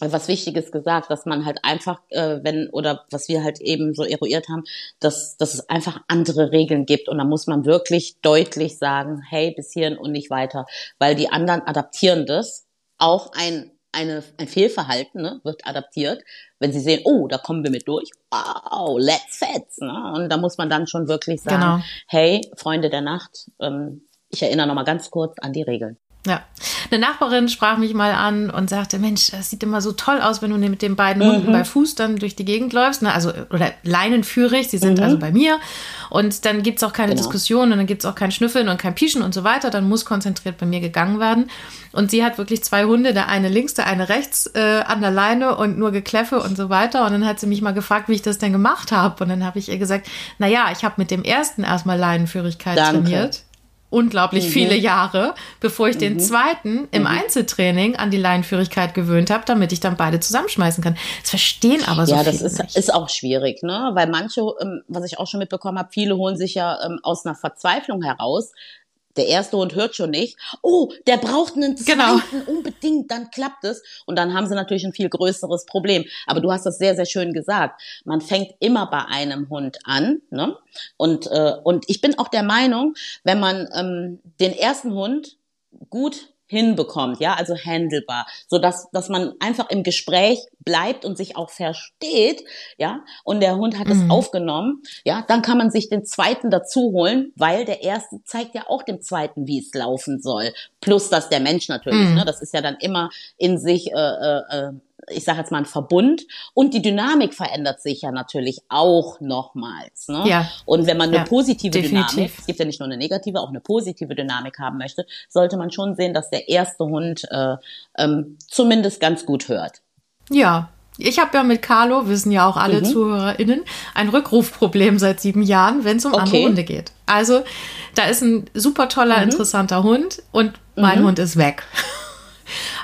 S1: was Wichtiges gesagt, dass man halt einfach, äh, wenn, oder was wir halt eben so eruiert haben, dass, dass es einfach andere Regeln gibt. Und da muss man wirklich deutlich sagen, hey, bis hierhin und nicht weiter. Weil die anderen adaptieren das. Auch ein, eine, ein Fehlverhalten ne, wird adaptiert, wenn sie sehen, oh, da kommen wir mit durch. Wow, let's fetz. Ne? Und da muss man dann schon wirklich sagen, genau. hey, Freunde der Nacht, ähm, ich erinnere noch mal ganz kurz an die Regeln.
S2: Ja. Eine Nachbarin sprach mich mal an und sagte, Mensch, das sieht immer so toll aus, wenn du mit den beiden mhm. Hunden bei Fuß dann durch die Gegend läufst. Ne? Also, oder leinenführig, sie sind mhm. also bei mir. Und dann gibt es auch keine genau. Diskussion und dann gibt es auch kein Schnüffeln und kein Pieschen und so weiter. Dann muss konzentriert bei mir gegangen werden. Und sie hat wirklich zwei Hunde, der eine links, der eine rechts äh, an der Leine und nur Gekläffe und so weiter. Und dann hat sie mich mal gefragt, wie ich das denn gemacht habe. Und dann habe ich ihr gesagt, na ja, ich habe mit dem ersten erstmal Leinenführigkeit Danke. trainiert unglaublich mhm. viele Jahre, bevor ich mhm. den zweiten im mhm. Einzeltraining an die Leinenführigkeit gewöhnt habe, damit ich dann beide zusammenschmeißen kann. Das verstehen aber so
S1: ja,
S2: viele
S1: Ja, das ist,
S2: nicht.
S1: ist auch schwierig, ne? Weil manche, ähm, was ich auch schon mitbekommen habe, viele holen sich ja ähm, aus einer Verzweiflung heraus der erste Hund hört schon nicht. Oh, der braucht einen zweiten genau. unbedingt, dann klappt es. Und dann haben sie natürlich ein viel größeres Problem. Aber du hast das sehr, sehr schön gesagt. Man fängt immer bei einem Hund an. Ne? Und, äh, und ich bin auch der Meinung, wenn man ähm, den ersten Hund gut hinbekommt, ja, also handelbar, so dass dass man einfach im Gespräch bleibt und sich auch versteht, ja, und der Hund hat mhm. es aufgenommen, ja, dann kann man sich den zweiten dazu holen, weil der erste zeigt ja auch dem zweiten, wie es laufen soll, plus dass der Mensch natürlich, mhm. ne, das ist ja dann immer in sich äh, äh, äh ich sage jetzt mal, ein Verbund und die Dynamik verändert sich ja natürlich auch nochmals. Ne? Ja. Und wenn man eine ja, positive definitiv. Dynamik, es gibt ja nicht nur eine negative, auch eine positive Dynamik haben möchte, sollte man schon sehen, dass der erste Hund äh, ähm, zumindest ganz gut hört.
S2: Ja, ich habe ja mit Carlo, wissen ja auch alle mhm. ZuhörerInnen, ein Rückrufproblem seit sieben Jahren, wenn es um okay. andere Hunde geht. Also, da ist ein super toller, mhm. interessanter Hund und mein mhm. Hund ist weg.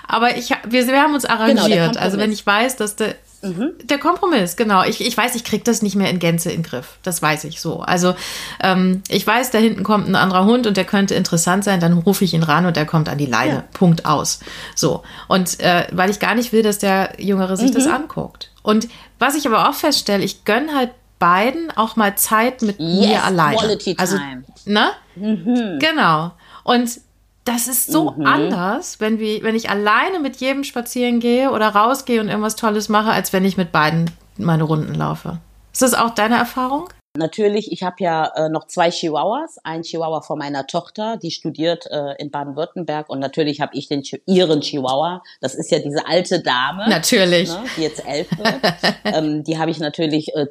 S2: Aber ich, wir, wir haben uns genau, arrangiert. Genau, also wenn ich weiß, dass der, mhm. der Kompromiss, genau. Ich, ich weiß, ich kriege das nicht mehr in Gänze in den Griff. Das weiß ich so. Also ähm, ich weiß, da hinten kommt ein anderer Hund und der könnte interessant sein, dann rufe ich ihn ran und der kommt an die Leine. Ja. Punkt aus. So. Und äh, weil ich gar nicht will, dass der Jüngere sich mhm. das anguckt. Und was ich aber auch feststelle, ich gönne halt beiden auch mal Zeit mit yes, mir alleine. Quality also, time. Also, ne? Mhm. Genau. Und das ist so mhm. anders, wenn, wir, wenn ich alleine mit jedem spazieren gehe oder rausgehe und irgendwas Tolles mache, als wenn ich mit beiden meine Runden laufe. Ist das auch deine Erfahrung?
S1: Natürlich, ich habe ja äh, noch zwei Chihuahuas. Ein Chihuahua von meiner Tochter, die studiert äh, in Baden-Württemberg und natürlich habe ich den ihren Chihuahua. Das ist ja diese alte Dame,
S2: natürlich,
S1: ne, die jetzt elf wird. ähm, die habe ich natürlich äh,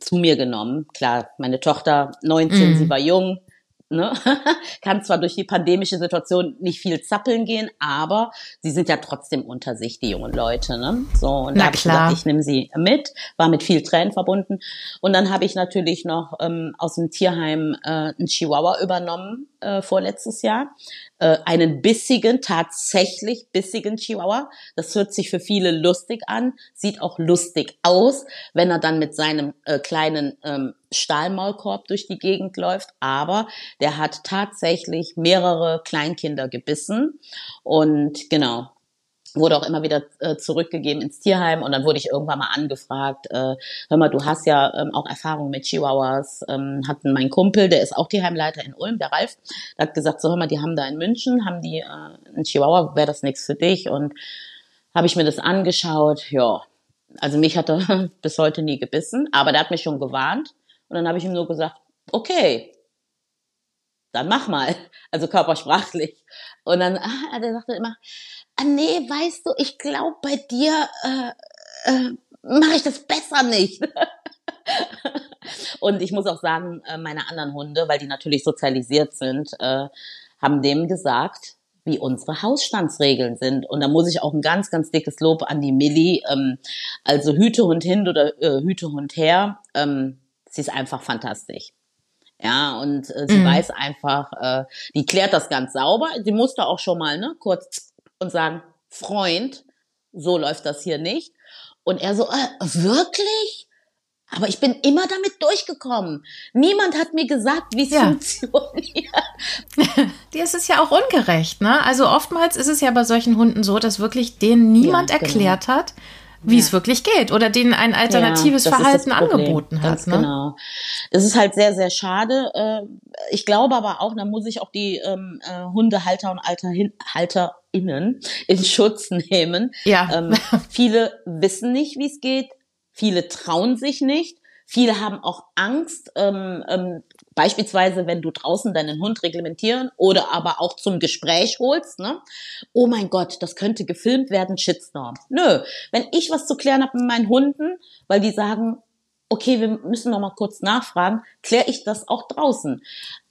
S1: zu mir genommen. Klar, meine Tochter 19, mm. sie war jung, ne? kann zwar durch die pandemische Situation nicht viel zappeln gehen, aber sie sind ja trotzdem unter sich, die jungen Leute. Ne? So, und Na da habe ich gedacht, ich nehme sie mit, war mit viel Tränen verbunden. Und dann habe ich natürlich noch ähm, aus dem Tierheim äh, einen Chihuahua übernommen, äh, vorletztes Jahr äh, einen bissigen, tatsächlich bissigen Chihuahua. Das hört sich für viele lustig an, sieht auch lustig aus, wenn er dann mit seinem äh, kleinen ähm, Stahlmaulkorb durch die Gegend läuft. Aber der hat tatsächlich mehrere Kleinkinder gebissen. Und genau, wurde auch immer wieder äh, zurückgegeben ins Tierheim und dann wurde ich irgendwann mal angefragt, äh, hör mal, du hast ja ähm, auch Erfahrung mit Chihuahuas, ähm, hatten mein Kumpel, der ist auch Tierheimleiter in Ulm, der Ralf, der hat gesagt, so hör mal, die haben da in München, haben die äh, einen Chihuahua, wäre das nichts für dich und habe ich mir das angeschaut, ja, also mich hat er bis heute nie gebissen, aber der hat mich schon gewarnt und dann habe ich ihm nur gesagt, okay, dann mach mal, also körpersprachlich. Und dann, ah, der sagte immer, nee, weißt du, ich glaube, bei dir äh, äh, mache ich das besser nicht. und ich muss auch sagen, äh, meine anderen Hunde, weil die natürlich sozialisiert sind, äh, haben dem gesagt, wie unsere Hausstandsregeln sind. Und da muss ich auch ein ganz, ganz dickes Lob an die Millie. Ähm, also Hütehund hin oder äh, Hütehund her. Ähm, sie ist einfach fantastisch. Ja, und äh, sie mhm. weiß einfach, äh, die klärt das ganz sauber. Sie musste auch schon mal ne, kurz und sagen, Freund, so läuft das hier nicht. Und er so, äh, wirklich? Aber ich bin immer damit durchgekommen. Niemand hat mir gesagt, wie es ja. funktioniert.
S2: es ist ja auch ungerecht, ne? Also oftmals ist es ja bei solchen Hunden so, dass wirklich denen niemand ja, genau. erklärt hat, wie ja. es wirklich geht oder denen ein alternatives ja, Verhalten angeboten hat. Ne? Genau.
S1: Das ist halt sehr, sehr schade. Äh, ich glaube aber auch, da muss ich auch die ähm, äh, Hundehalter und Alter, HalterInnen in Schutz nehmen. Ja. Ähm, viele wissen nicht, wie es geht. Viele trauen sich nicht. Viele haben auch Angst, ähm, ähm, beispielsweise, wenn du draußen deinen Hund reglementieren oder aber auch zum Gespräch holst, ne? Oh mein Gott, das könnte gefilmt werden, Shitstorm. Nö, wenn ich was zu klären habe mit meinen Hunden, weil die sagen, okay, wir müssen noch mal kurz nachfragen, kläre ich das auch draußen.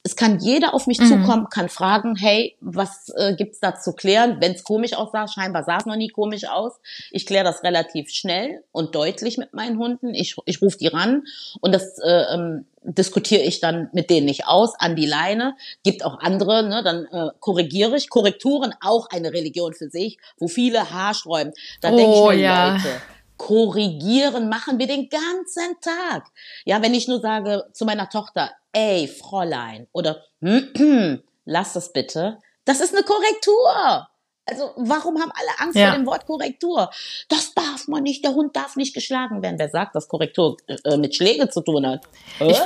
S1: Es kann jeder auf mich mhm. zukommen, kann fragen, hey, was äh, gibt's da zu klären? Wenn es komisch aussah, scheinbar sah es noch nie komisch aus. Ich kläre das relativ schnell und deutlich mit meinen Hunden. Ich, ich rufe die ran und das äh, ähm, diskutiere ich dann mit denen nicht aus, an die Leine. Gibt auch andere, ne, dann äh, korrigiere ich. Korrekturen auch eine Religion für sich, wo viele haarsträuben. Da oh, denke ich mir, ja. Leute, korrigieren machen wir den ganzen Tag. Ja, wenn ich nur sage zu meiner Tochter, ey, Fräulein, oder lass das bitte, das ist eine Korrektur. Also warum haben alle Angst ja. vor dem Wort Korrektur? Das darf man nicht, der Hund darf nicht geschlagen werden. Wer sagt, dass Korrektur äh, mit Schläge zu tun hat?
S2: Äh? Ich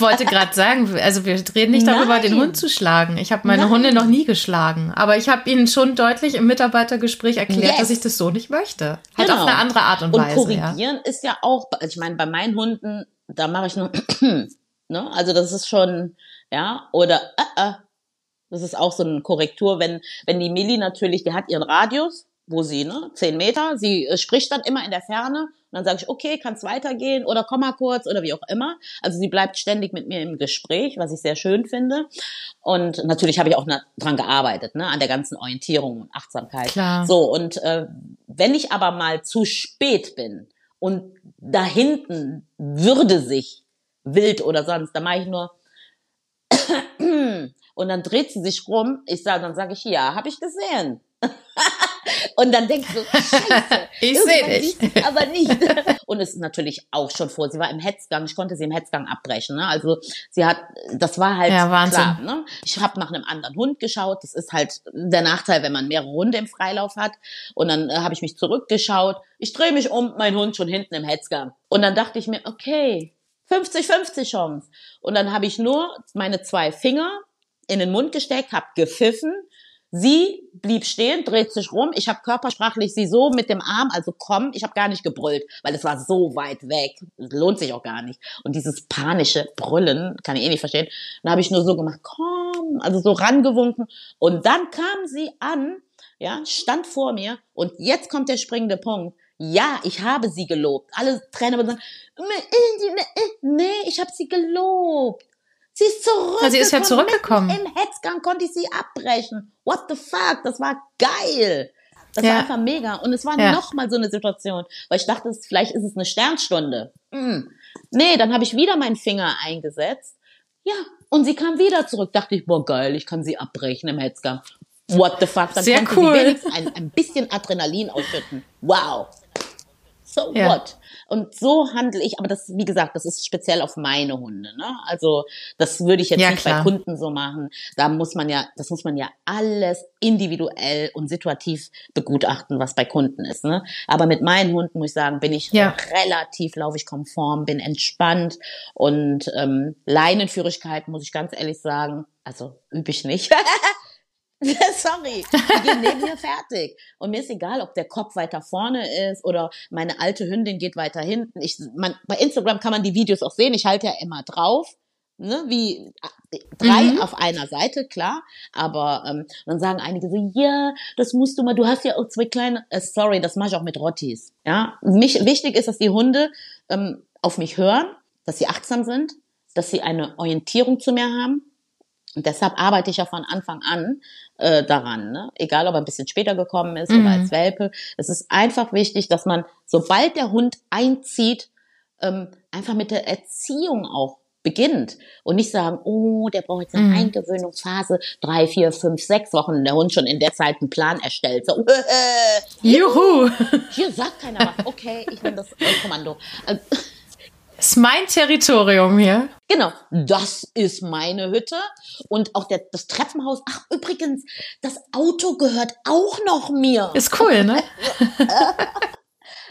S2: wollte gerade sagen, also wir reden nicht darüber, Nein. den Hund zu schlagen. Ich habe meine Nein. Hunde noch nie geschlagen, aber ich habe ihnen schon deutlich im Mitarbeitergespräch erklärt, yes. dass ich das so nicht möchte. Halt genau. auf eine andere Art und, und Weise.
S1: Und korrigieren ja. ist ja auch, ich meine, bei meinen Hunden, da mache ich nur, ne? Also das ist schon, ja, oder äh, äh, das ist auch so eine Korrektur, wenn, wenn die Milli natürlich, die hat ihren Radius, wo sie, ne, zehn Meter, sie äh, spricht dann immer in der Ferne und dann sage ich, okay, kann's weitergehen oder komm mal kurz oder wie auch immer. Also sie bleibt ständig mit mir im Gespräch, was ich sehr schön finde. Und natürlich habe ich auch dran gearbeitet, ne, an der ganzen Orientierung und Achtsamkeit. Klar. So, und äh, wenn ich aber mal zu spät bin und da hinten würde sich wild oder sonst, dann mache ich nur und dann dreht sie sich rum. Ich sage, dann sage ich, ja, habe ich gesehen. und dann denkst du, scheiße,
S2: ich sehe dich.
S1: Aber nicht. Und es ist natürlich auch schon vor. Sie war im Hetzgang. Ich konnte sie im Hetzgang abbrechen. Ne? Also sie hat, das war halt ja, Wahnsinn. klar. Ne? Ich habe nach einem anderen Hund geschaut. Das ist halt der Nachteil, wenn man mehrere Hunde im Freilauf hat. Und dann äh, habe ich mich zurückgeschaut. Ich drehe mich um, mein Hund schon hinten im Hetzgang. Und dann dachte ich mir, okay, 50-50 Chance. Und dann habe ich nur meine zwei Finger in den Mund gesteckt, habe gepfiffen. Sie blieb stehen, dreht sich rum. Ich habe körpersprachlich sie so mit dem Arm, also komm, ich habe gar nicht gebrüllt, weil es war so weit weg. Das lohnt sich auch gar nicht. Und dieses panische Brüllen, kann ich eh nicht verstehen. Dann habe ich nur so gemacht, komm, also so rangewunken. Und dann kam sie an, ja, stand vor mir. Und jetzt kommt der springende Punkt. Ja, ich habe sie gelobt. Alle Trainer sagen, nee, ich habe sie gelobt. Sie ist zurück.
S2: Also sie ist ja zurückgekommen.
S1: Im Hetzgang konnte ich sie abbrechen. What the fuck? Das war geil. Das ja. war einfach mega. Und es war ja. nochmal so eine Situation, weil ich dachte, vielleicht ist es eine Sternstunde. Mm. Nee, dann habe ich wieder meinen Finger eingesetzt. Ja, und sie kam wieder zurück. Dachte ich, boah, geil, ich kann sie abbrechen im Hetzgang. What the fuck? Dann
S2: Sehr cool. sie
S1: wenigstens ein, ein bisschen Adrenalin ausschütten. Wow. So ja. what? Und so handle ich, aber das, wie gesagt, das ist speziell auf meine Hunde. Ne? Also das würde ich jetzt ja, nicht klar. bei Kunden so machen. Da muss man ja, das muss man ja alles individuell und situativ begutachten, was bei Kunden ist. Ne? Aber mit meinen Hunden muss ich sagen, bin ich ja. relativ, laufe ich konform, bin entspannt und ähm, Leinenführigkeit muss ich ganz ehrlich sagen, also übe ich nicht. Sorry, die gehen neben mir fertig. Und mir ist egal, ob der Kopf weiter vorne ist oder meine alte Hündin geht weiter hinten. Ich, man, bei Instagram kann man die Videos auch sehen. Ich halte ja immer drauf. Ne, wie drei mhm. auf einer Seite, klar. Aber ähm, dann sagen einige so, ja, das musst du mal, du hast ja auch zwei kleine, äh, sorry, das mache ich auch mit Rottis. Ja, mich, wichtig ist, dass die Hunde ähm, auf mich hören, dass sie achtsam sind, dass sie eine Orientierung zu mir haben, und deshalb arbeite ich ja von Anfang an äh, daran, ne? egal ob er ein bisschen später gekommen ist mhm. oder als Welpe. Es ist einfach wichtig, dass man, sobald der Hund einzieht, ähm, einfach mit der Erziehung auch beginnt und nicht sagen, oh, der braucht jetzt eine mhm. Eingewöhnungsphase, drei, vier, fünf, sechs Wochen, der Hund schon in der Zeit einen Plan erstellt. So, äh,
S2: Juhu!
S1: Hier sagt keiner was. Okay, ich nehme das äh, Kommando.
S2: Ist mein Territorium hier.
S1: Genau, das ist meine Hütte und auch der, das Treppenhaus. Ach, übrigens, das Auto gehört auch noch mir.
S2: Ist cool, ne?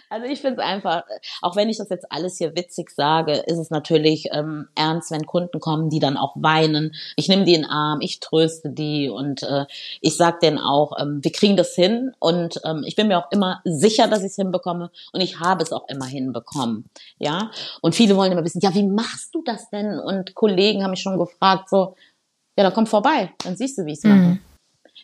S1: Also ich finde es einfach, auch wenn ich das jetzt alles hier witzig sage, ist es natürlich ähm, ernst, wenn Kunden kommen, die dann auch weinen. Ich nehme die in den Arm, ich tröste die und äh, ich sag denen auch, ähm, wir kriegen das hin und ähm, ich bin mir auch immer sicher, dass ich es hinbekomme und ich habe es auch immer hinbekommen. Ja, und viele wollen immer wissen, ja, wie machst du das denn? Und Kollegen haben mich schon gefragt, so, ja, dann komm vorbei, dann siehst du, wie ich es mache. Mhm.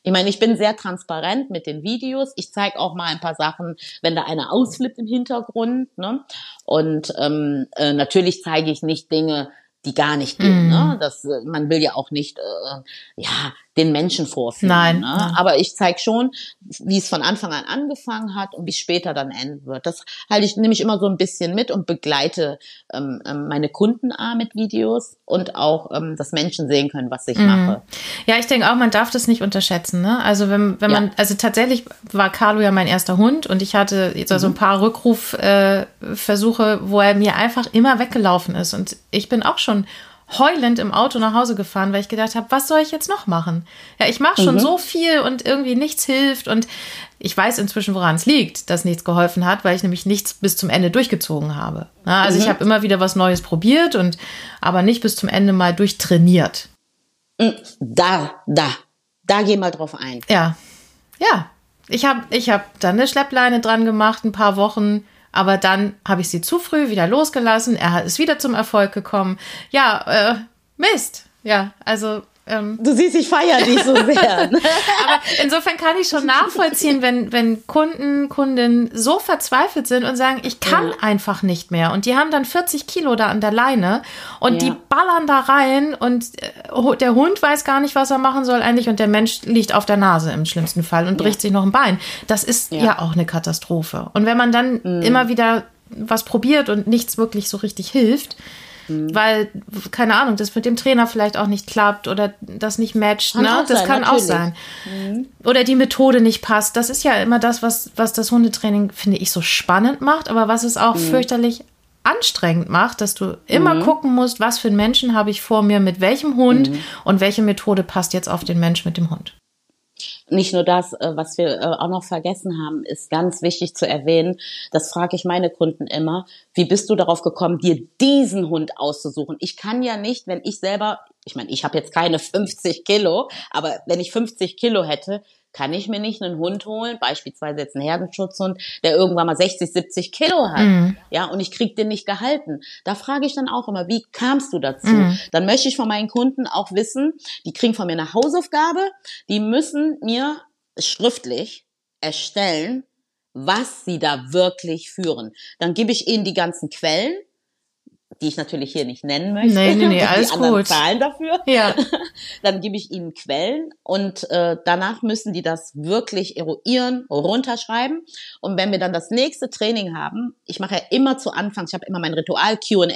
S1: Ich meine, ich bin sehr transparent mit den Videos. Ich zeige auch mal ein paar Sachen, wenn da einer ausflippt im Hintergrund. Ne? Und ähm, äh, natürlich zeige ich nicht Dinge, die gar nicht gehen. Mm. Ne? Das, äh, man will ja auch nicht, äh, ja, den Menschen vorführen.
S2: Nein,
S1: ne? nein. Aber ich zeige schon, wie es von Anfang an angefangen hat und wie es später dann enden wird. Das halte ich nämlich immer so ein bisschen mit und begleite ähm, ähm, meine Kunden A mit Videos und auch, ähm, dass Menschen sehen können, was ich mhm. mache.
S2: Ja, ich denke auch, man darf das nicht unterschätzen. Ne? Also wenn, wenn ja. man, also tatsächlich war Carlo ja mein erster Hund und ich hatte jetzt also ein mhm. paar Rückrufversuche, äh, wo er mir einfach immer weggelaufen ist. Und ich bin auch schon heulend im Auto nach Hause gefahren, weil ich gedacht habe, was soll ich jetzt noch machen? Ja, ich mache schon mhm. so viel und irgendwie nichts hilft und ich weiß inzwischen, woran es liegt, dass nichts geholfen hat, weil ich nämlich nichts bis zum Ende durchgezogen habe. Ja, also mhm. ich habe immer wieder was Neues probiert und aber nicht bis zum Ende mal durchtrainiert.
S1: Mm, da, da, da geh mal drauf ein.
S2: Ja, ja. Ich habe ich hab dann eine Schleppleine dran gemacht, ein paar Wochen aber dann habe ich sie zu früh wieder losgelassen. Er ist wieder zum Erfolg gekommen. Ja, äh, Mist. Ja, also
S1: ähm, du siehst, ich feiere dich so sehr.
S2: Ne? Aber insofern kann ich schon nachvollziehen, wenn, wenn Kunden, Kundinnen so verzweifelt sind und sagen, ich kann ja. einfach nicht mehr. Und die haben dann 40 Kilo da an der Leine und ja. die ballern da rein und äh, der Hund weiß gar nicht, was er machen soll eigentlich und der Mensch liegt auf der Nase im schlimmsten Fall und bricht ja. sich noch ein Bein. Das ist ja, auch eine Katastrophe. Und wenn man dann mhm. immer wieder was probiert und nichts wirklich so richtig hilft, Mhm. Weil, keine Ahnung, das mit dem Trainer vielleicht auch nicht klappt oder das nicht matcht. Kann ne? Das sein, kann natürlich. auch sein. Mhm. Oder die Methode nicht passt. Das ist ja immer das, was, was das Hundetraining, finde ich, so spannend macht, aber was es auch mhm. fürchterlich anstrengend macht, dass du immer mhm. gucken musst, was für einen Menschen habe ich vor mir, mit welchem Hund mhm. und welche Methode passt jetzt auf den Mensch mit dem Hund.
S1: Nicht nur das, äh, was wir äh, auch noch vergessen haben, ist ganz wichtig zu erwähnen. Das frage ich meine Kunden immer. Wie bist du darauf gekommen, dir diesen Hund auszusuchen? Ich kann ja nicht, wenn ich selber, ich meine, ich habe jetzt keine 50 Kilo, aber wenn ich 50 Kilo hätte, kann ich mir nicht einen Hund holen, beispielsweise jetzt einen Herdenschutzhund, der irgendwann mal 60, 70 Kilo hat, mhm. ja, und ich krieg den nicht gehalten. Da frage ich dann auch immer, wie kamst du dazu? Mhm. Dann möchte ich von meinen Kunden auch wissen, die kriegen von mir eine Hausaufgabe, die müssen mir schriftlich erstellen, was sie da wirklich führen. Dann gebe ich ihnen die ganzen Quellen, die ich natürlich hier nicht nennen möchte.
S2: Nee, nee, nee, alles die anderen gut.
S1: zahlen dafür.
S2: Ja.
S1: Dann gebe ich ihnen Quellen und äh, danach müssen die das wirklich eruieren, runterschreiben. Und wenn wir dann das nächste Training haben, ich mache ja immer zu Anfang, ich habe immer mein Ritual Q&A,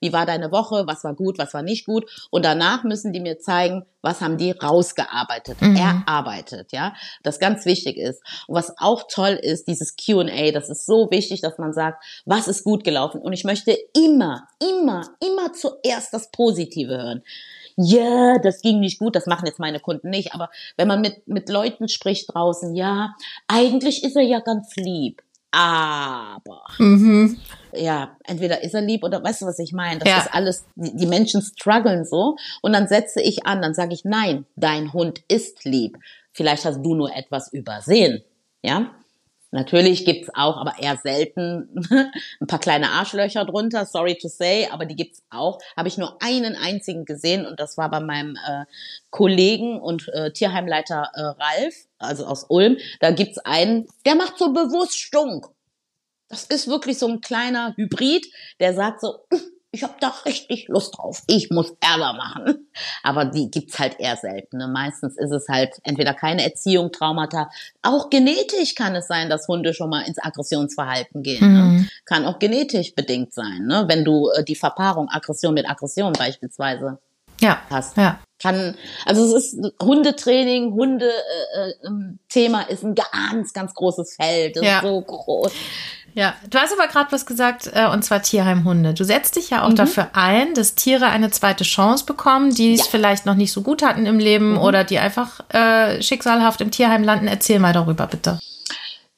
S1: wie war deine Woche, was war gut, was war nicht gut. Und danach müssen die mir zeigen, was haben die rausgearbeitet, mhm. erarbeitet, ja, das ganz wichtig ist. Und was auch toll ist, dieses Q&A, das ist so wichtig, dass man sagt, was ist gut gelaufen. Und ich möchte immer, immer, immer zuerst das Positive hören. Ja, yeah, das ging nicht gut, das machen jetzt meine Kunden nicht, aber wenn man mit, mit Leuten spricht draußen, ja, eigentlich ist er ja ganz lieb, aber. Mhm ja, entweder ist er lieb oder weißt du, was ich meine? Das ja. ist alles, die, die Menschen strugglen so. Und dann setze ich an, dann sage ich, nein, dein Hund ist lieb. Vielleicht hast du nur etwas übersehen. Ja, Natürlich gibt's auch, aber eher selten, ein paar kleine Arschlöcher drunter, sorry to say, aber die gibt's auch. Habe ich nur einen einzigen gesehen und das war bei meinem äh, Kollegen und äh, Tierheimleiter äh, Ralf, also aus Ulm. Da gibt's einen, der macht so bewusst Stunk. Das ist wirklich so ein kleiner Hybrid, der sagt so, ich habe da richtig Lust drauf. Ich muss Ärger machen. Aber die gibt's halt eher selten. Ne? Meistens ist es halt entweder keine Erziehung, Traumata. Auch genetisch kann es sein, dass Hunde schon mal ins Aggressionsverhalten gehen. Ne? Mhm. Kann auch genetisch bedingt sein, ne? wenn du äh, die Verpaarung Aggression mit Aggression beispielsweise
S2: ja. hast. Ja.
S1: Kann, also es ist Hundetraining, Hunde-Thema äh, äh, ist ein ganz, ganz großes Feld. Das ja. ist so groß.
S2: Ja, du hast aber gerade was gesagt, äh, und zwar Tierheimhunde. Du setzt dich ja auch mhm. dafür ein, dass Tiere eine zweite Chance bekommen, die es ja. vielleicht noch nicht so gut hatten im Leben mhm. oder die einfach äh, schicksalhaft im Tierheim landen. Erzähl mal darüber, bitte.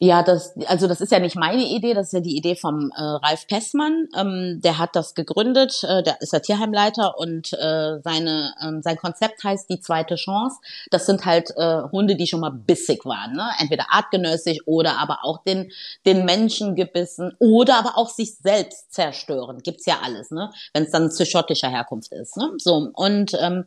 S1: Ja, das, also das ist ja nicht meine Idee, das ist ja die Idee vom äh, Ralf Pessmann. Ähm, der hat das gegründet, äh, der ist der Tierheimleiter und äh, seine, ähm, sein Konzept heißt die zweite Chance. Das sind halt äh, Hunde, die schon mal bissig waren, ne? entweder artgenössig oder aber auch den, den Menschen gebissen oder aber auch sich selbst zerstören. Gibt's ja alles, ne? wenn es dann zu schottischer Herkunft ist. Ne? So und ähm,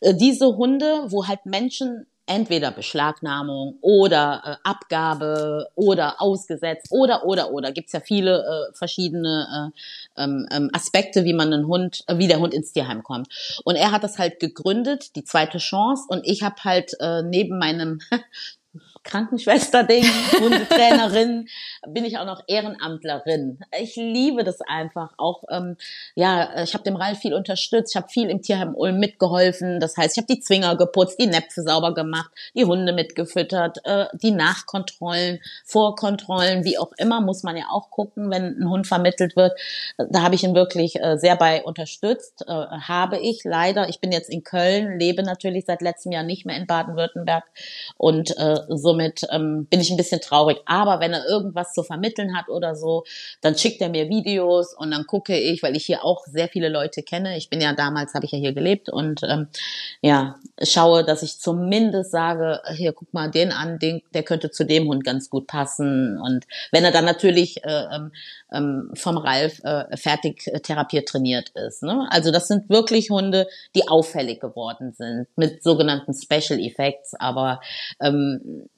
S1: äh, diese Hunde, wo halt Menschen entweder Beschlagnahmung oder äh, Abgabe oder ausgesetzt oder oder oder gibt's ja viele äh, verschiedene äh, ähm, ähm, Aspekte, wie man einen Hund, äh, wie der Hund ins Tierheim kommt. Und er hat das halt gegründet, die zweite Chance. Und ich habe halt äh, neben meinem Krankenschwester-Ding, Hundetrainerin, bin ich auch noch Ehrenamtlerin. Ich liebe das einfach. Auch ähm, ja, ich habe dem Ralf viel unterstützt. Ich habe viel im Tierheim Ulm mitgeholfen. Das heißt, ich habe die Zwinger geputzt, die Näpfe sauber gemacht, die Hunde mitgefüttert, äh, die Nachkontrollen, Vorkontrollen, wie auch immer, muss man ja auch gucken, wenn ein Hund vermittelt wird. Da habe ich ihn wirklich äh, sehr bei unterstützt. Äh, habe ich leider. Ich bin jetzt in Köln, lebe natürlich seit letztem Jahr nicht mehr in Baden-Württemberg und äh, so somit ähm, bin ich ein bisschen traurig. Aber wenn er irgendwas zu vermitteln hat oder so, dann schickt er mir Videos und dann gucke ich, weil ich hier auch sehr viele Leute kenne. Ich bin ja damals, habe ich ja hier gelebt und ähm, ja, schaue, dass ich zumindest sage, hier guck mal den an, den, der könnte zu dem Hund ganz gut passen. Und wenn er dann natürlich äh, ähm, ähm vom Ralf äh, fertig äh, therapiert trainiert ist. Ne? Also das sind wirklich Hunde, die auffällig geworden sind mit sogenannten Special Effects. Aber ähm,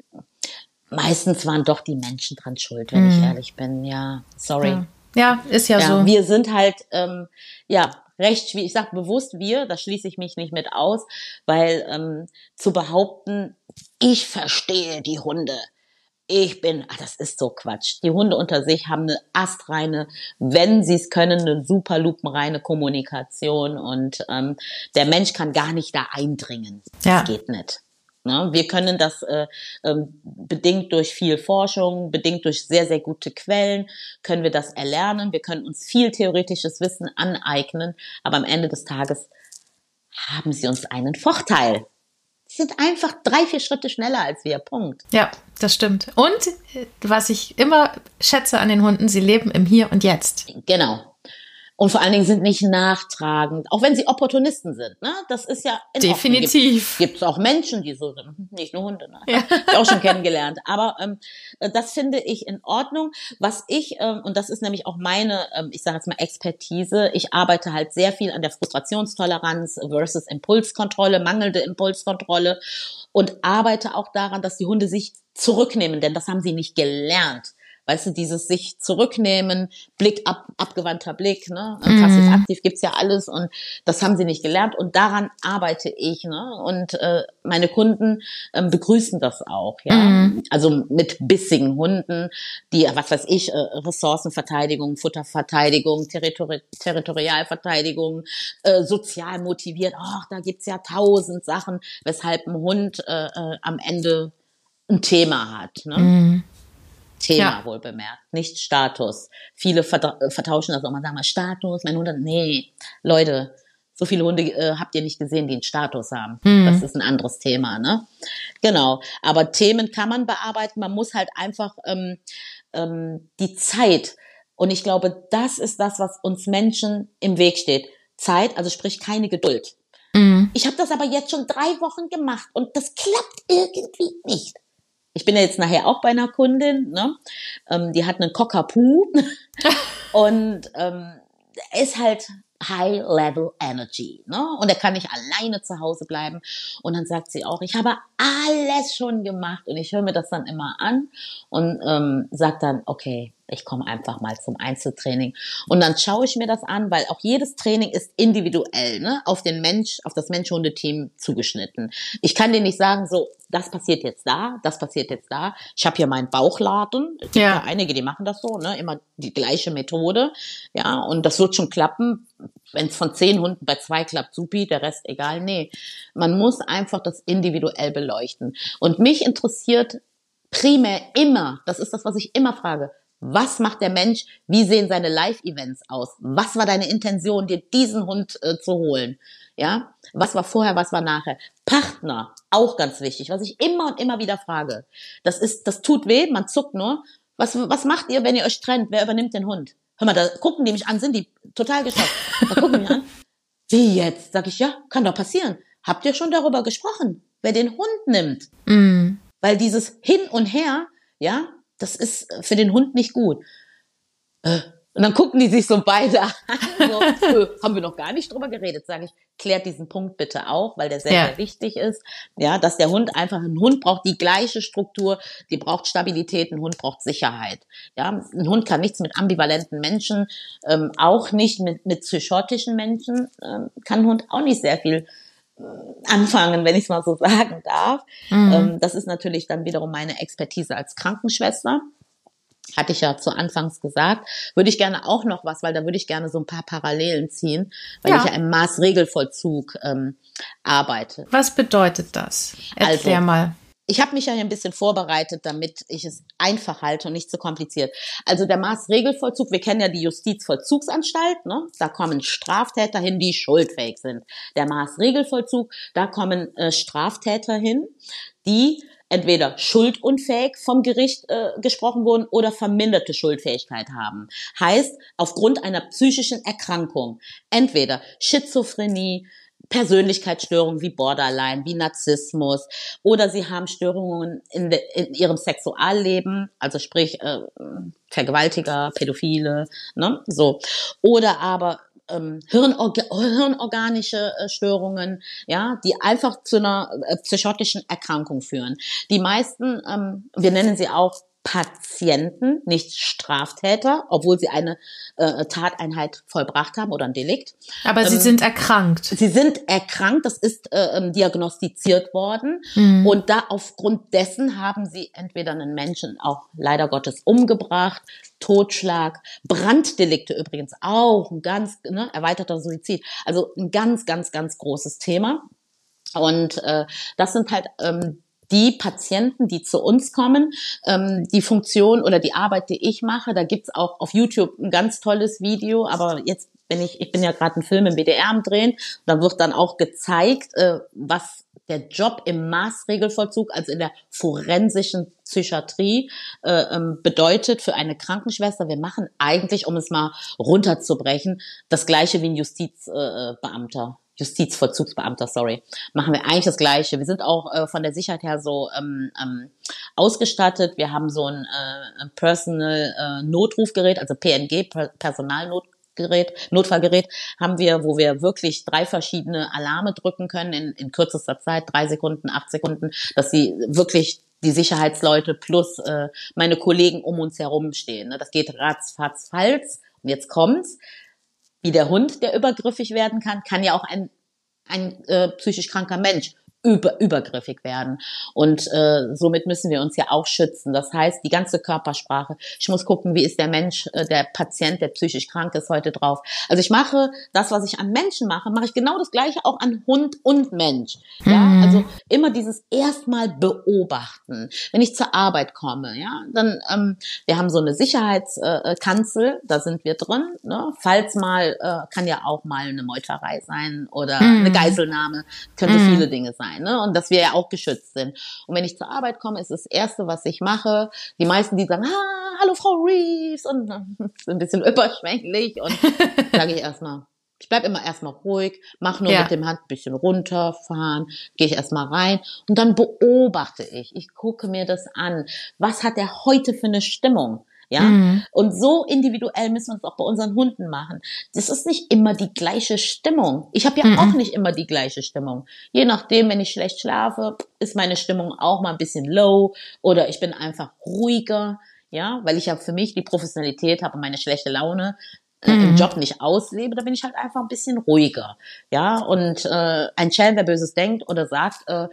S1: meistens waren doch die Menschen dran schuld, wenn mhm. ich ehrlich bin. Ja, sorry.
S2: Ja, ja ist ja, ja, so.
S1: Wir sind halt, ähm, ja, recht schwierig. Ich sage bewusst wir, da schließe ich mich nicht mit aus, weil ähm, zu behaupten, ich verstehe die Hunde. Ich bin, ach, das ist so Quatsch. Die Hunde unter sich haben eine astreine, wenn sie es können, eine super lupenreine Kommunikation und ähm, der Mensch kann gar nicht da eindringen. Ja. Das geht nicht. Ne? Wir können das äh, ähm, bedingt durch viel Forschung, bedingt durch sehr, sehr gute Quellen, können wir das erlernen. Wir können uns viel theoretisches Wissen aneignen, aber am Ende des Tages haben sie uns einen Vorteil. Sie sind einfach drei, vier Schritte schneller als wir. Punkt.
S2: Ja, das stimmt. Und äh, was ich immer schätze an den Hunden, sie leben im Hier und Jetzt.
S1: Genau und vor allen Dingen sind nicht nachtragend, auch wenn sie Opportunisten sind. Ne? Das ist ja
S2: in definitiv.
S1: Gibt es auch Menschen, die so sind, nicht nur Hunde. Ne? Ja. Ich auch schon kennengelernt. Aber ähm, das finde ich in Ordnung. Was ich ähm, und das ist nämlich auch meine, ähm, ich sage jetzt mal Expertise. Ich arbeite halt sehr viel an der Frustrationstoleranz versus Impulskontrolle, mangelnde Impulskontrolle und arbeite auch daran, dass die Hunde sich zurücknehmen, denn das haben sie nicht gelernt weißt du, dieses sich zurücknehmen, Blick ab, abgewandter Blick, ne? Mhm. Passiv aktiv gibt's ja alles und das haben sie nicht gelernt und daran arbeite ich, ne? Und äh, meine Kunden ähm, begrüßen das auch, ja. Mhm. Also mit bissigen Hunden, die, was weiß ich, äh, Ressourcenverteidigung, Futterverteidigung, Territori Territorialverteidigung, äh, sozial motiviert. Ach, da gibt's ja tausend Sachen, weshalb ein Hund äh, äh, am Ende ein Thema hat. Ne? Mhm. Thema ja. wohl bemerkt, nicht Status. Viele vertauschen das auch mal, sagen mal Status, mein Hund, nee, Leute, so viele Hunde äh, habt ihr nicht gesehen, die einen Status haben. Mhm. Das ist ein anderes Thema, ne? Genau. Aber Themen kann man bearbeiten. Man muss halt einfach ähm, ähm, die Zeit. Und ich glaube, das ist das, was uns Menschen im Weg steht. Zeit, also sprich keine Geduld. Mhm. Ich habe das aber jetzt schon drei Wochen gemacht und das klappt irgendwie nicht. Ich bin ja jetzt nachher auch bei einer Kundin, ne? Ähm, die hat einen Cockapoo und ähm, ist halt High Level Energy, ne? Und er kann nicht alleine zu Hause bleiben. Und dann sagt sie auch, ich habe alles schon gemacht und ich höre mir das dann immer an und ähm, sagt dann, okay, ich komme einfach mal zum Einzeltraining. Und dann schaue ich mir das an, weil auch jedes Training ist individuell, ne, auf den Mensch, auf das Mensch-Hunde-Team zugeschnitten. Ich kann dir nicht sagen, so, das passiert jetzt da, das passiert jetzt da. Ich habe hier meinen Bauchladen. Es ja. ja einige, die machen das so, ne, immer die gleiche Methode. Ja, und das wird schon klappen. Wenn es von zehn Hunden bei zwei klappt, supi, der Rest egal. Nee, man muss einfach das individuell beleuchten. Und mich interessiert primär immer, das ist das, was ich immer frage, Was macht der Mensch? Wie sehen seine Live-Events aus? Was war deine Intention, dir diesen Hund äh, zu holen? Ja, was war vorher, was war nachher? Partner, auch ganz wichtig, was ich immer und immer wieder frage. Das ist, das tut weh, man zuckt nur. Was, was macht ihr, wenn ihr euch trennt? Wer übernimmt den Hund? Hör mal, da gucken die mich an, sind die total geschockt. Da gucken die mich an. Wie jetzt? Sag ich, ja, kann doch passieren. Habt ihr schon darüber gesprochen, wer den Hund nimmt? Mm. Weil dieses Hin und Her, ja, das ist für den Hund nicht gut. Äh, und dann gucken die sich so beide an. So, äh, haben wir noch gar nicht drüber geredet, sage ich. Klärt diesen Punkt bitte auch, weil der sehr, ja. sehr wichtig ist. Ja, dass der Hund einfach, ein Hund braucht die gleiche Struktur, die braucht Stabilität, ein Hund braucht Sicherheit. Ja, ein Hund kann nichts mit ambivalenten Menschen, ähm, auch nicht mit, mit psychotischen Menschen, ähm, kann ein Hund auch nicht sehr viel äh, anfangen, wenn ich es mal so sagen darf. Mhm. Ähm, das ist natürlich dann wiederum meine Expertise als Krankenschwester hatte ich ja zu Anfangs gesagt, würde ich gerne auch noch was, weil da würde ich gerne so ein paar Parallelen ziehen, weil ja. ich ja im Maßregelvollzug ähm, arbeite.
S2: Was bedeutet das? Erklär also, mal.
S1: Ich habe mich ja ein bisschen vorbereitet, damit ich es einfach halte und nicht zu kompliziert. Also der Maßregelvollzug, wir kennen ja die Justizvollzugsanstalt, ne? da kommen Straftäter hin, die schuldfähig sind. Der Maßregelvollzug, da kommen äh, Straftäter hin, die entweder schuldunfähig vom Gericht äh, gesprochen wurden oder verminderte Schuldfähigkeit haben. Heißt, aufgrund einer psychischen Erkrankung, entweder Schizophrenie, Persönlichkeitsstörungen wie Borderline, wie Narzissmus oder sie haben Störungen in, de, in ihrem Sexualleben, also sprich äh, Vergewaltiger, Pädophile, ne, so. Oder aber ähm, Hirnorga hirnorganische äh, Störungen, ja, die einfach zu einer äh, psychotischen Erkrankung führen. Die meisten, ähm, wir nennen sie auch Patienten, nicht Straftäter, obwohl sie eine äh, Tateinheit vollbracht haben oder ein Delikt.
S2: Aber ähm, sie sind erkrankt.
S1: Sie sind erkrankt, das ist äh, ähm, diagnostiziert worden. Mhm. Und da aufgrund dessen haben sie entweder einen Menschen auch leider Gottes umgebracht, Totschlag, Branddelikte übrigens auch, ein ganz ne, erweiterter Suizid. Also ein ganz, ganz, ganz großes Thema. Und äh, das sind halt ähm, die Patienten, die zu uns kommen, ähm, die Funktion oder die Arbeit, die ich mache, da gibt's auch auf YouTube ein ganz tolles Video, aber jetzt bin ich, ich bin ja gerade einen Film im WDR am Drehen, da wird dann auch gezeigt, äh, was der Job im Maßregelvollzug, also in der forensischen Psychiatrie, äh, ähm, bedeutet für eine Krankenschwester. Wir machen eigentlich, um es mal runterzubrechen, das gleiche wie ein Justizbeamter. Äh, Justizvollzugsbeamter, sorry, machen wir eigentlich das Gleiche. Wir sind auch äh, von der Sicherheit her so ähm, ähm, ausgestattet. Wir haben so ein äh, Personal äh, Notrufgerät, also PNG, Personalnotgerät, Notfallgerät haben wir, wo wir wirklich drei verschiedene Alarme drücken können in, in kürzester Zeit, drei Sekunden, acht Sekunden, dass sie wirklich die Sicherheitsleute plus äh, meine Kollegen um uns herum stehen. Ne? Das geht ratzfatz, falls. Und jetzt kommt's wie der Hund, der übergriffig werden kann, kann ja auch ein, ein äh, psychisch kranker Mensch über, übergriffig werden. Und äh, somit müssen wir uns ja auch schützen. Das heißt, die ganze Körpersprache. Ich muss gucken, wie ist der Mensch, äh, der Patient, der psychisch krank ist, heute drauf. Also ich mache das, was ich an Menschen mache, mache ich genau das Gleiche auch an Hund und Mensch. Ja, mhm. also immer dieses erstmal beobachten. Wenn ich zur Arbeit komme, ja, dann ähm, wir haben so eine Sicherheitskanzel, äh, da sind wir drin. Ne? Falls mal äh, kann ja auch mal eine Meuterei sein oder mhm. eine Geiselnahme, könnte mhm. viele Dinge sein sein, ne? Und dass wir ja auch geschützt sind. Und wenn ich zur Arbeit komme, ist das Erste, was ich mache, die meisten, die sagen, ah, hallo Frau Reeves und ist ein bisschen überschwänglich und sage ich erstmal, ich bleib immer erstmal ruhig, mache nur ja. mit dem Hand ein bisschen runterfahren, gehe ich erstmal rein und dann beobachte ich. Ich gucke mir das an. Was hat er heute für eine Stimmung? Ja. Mhm. Und so individuell müssen wir uns auch bei unseren Hunden machen. Das ist nicht immer die gleiche Stimmung. Ich habe ja mhm. auch nicht immer die gleiche Stimmung. Je nachdem, wenn ich schlecht schlafe, ist meine Stimmung auch mal ein bisschen low oder ich bin einfach ruhiger. Ja, weil ich ja für mich die Professionalität habe und meine schlechte Laune äh, im mhm. Job nicht auslebe, da bin ich halt einfach ein bisschen ruhiger. Ja, und äh, ein Schelm, wer Böses denkt oder sagt, äh,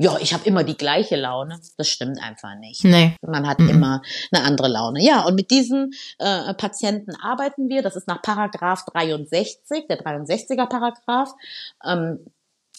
S1: ja, ich habe immer die gleiche Laune. Das stimmt einfach nicht. Nee. Man hat mhm. immer eine andere Laune. Ja, und mit diesen äh, Patienten arbeiten wir. Das ist nach Paragraph 63, der 63er Paragraph. Ähm,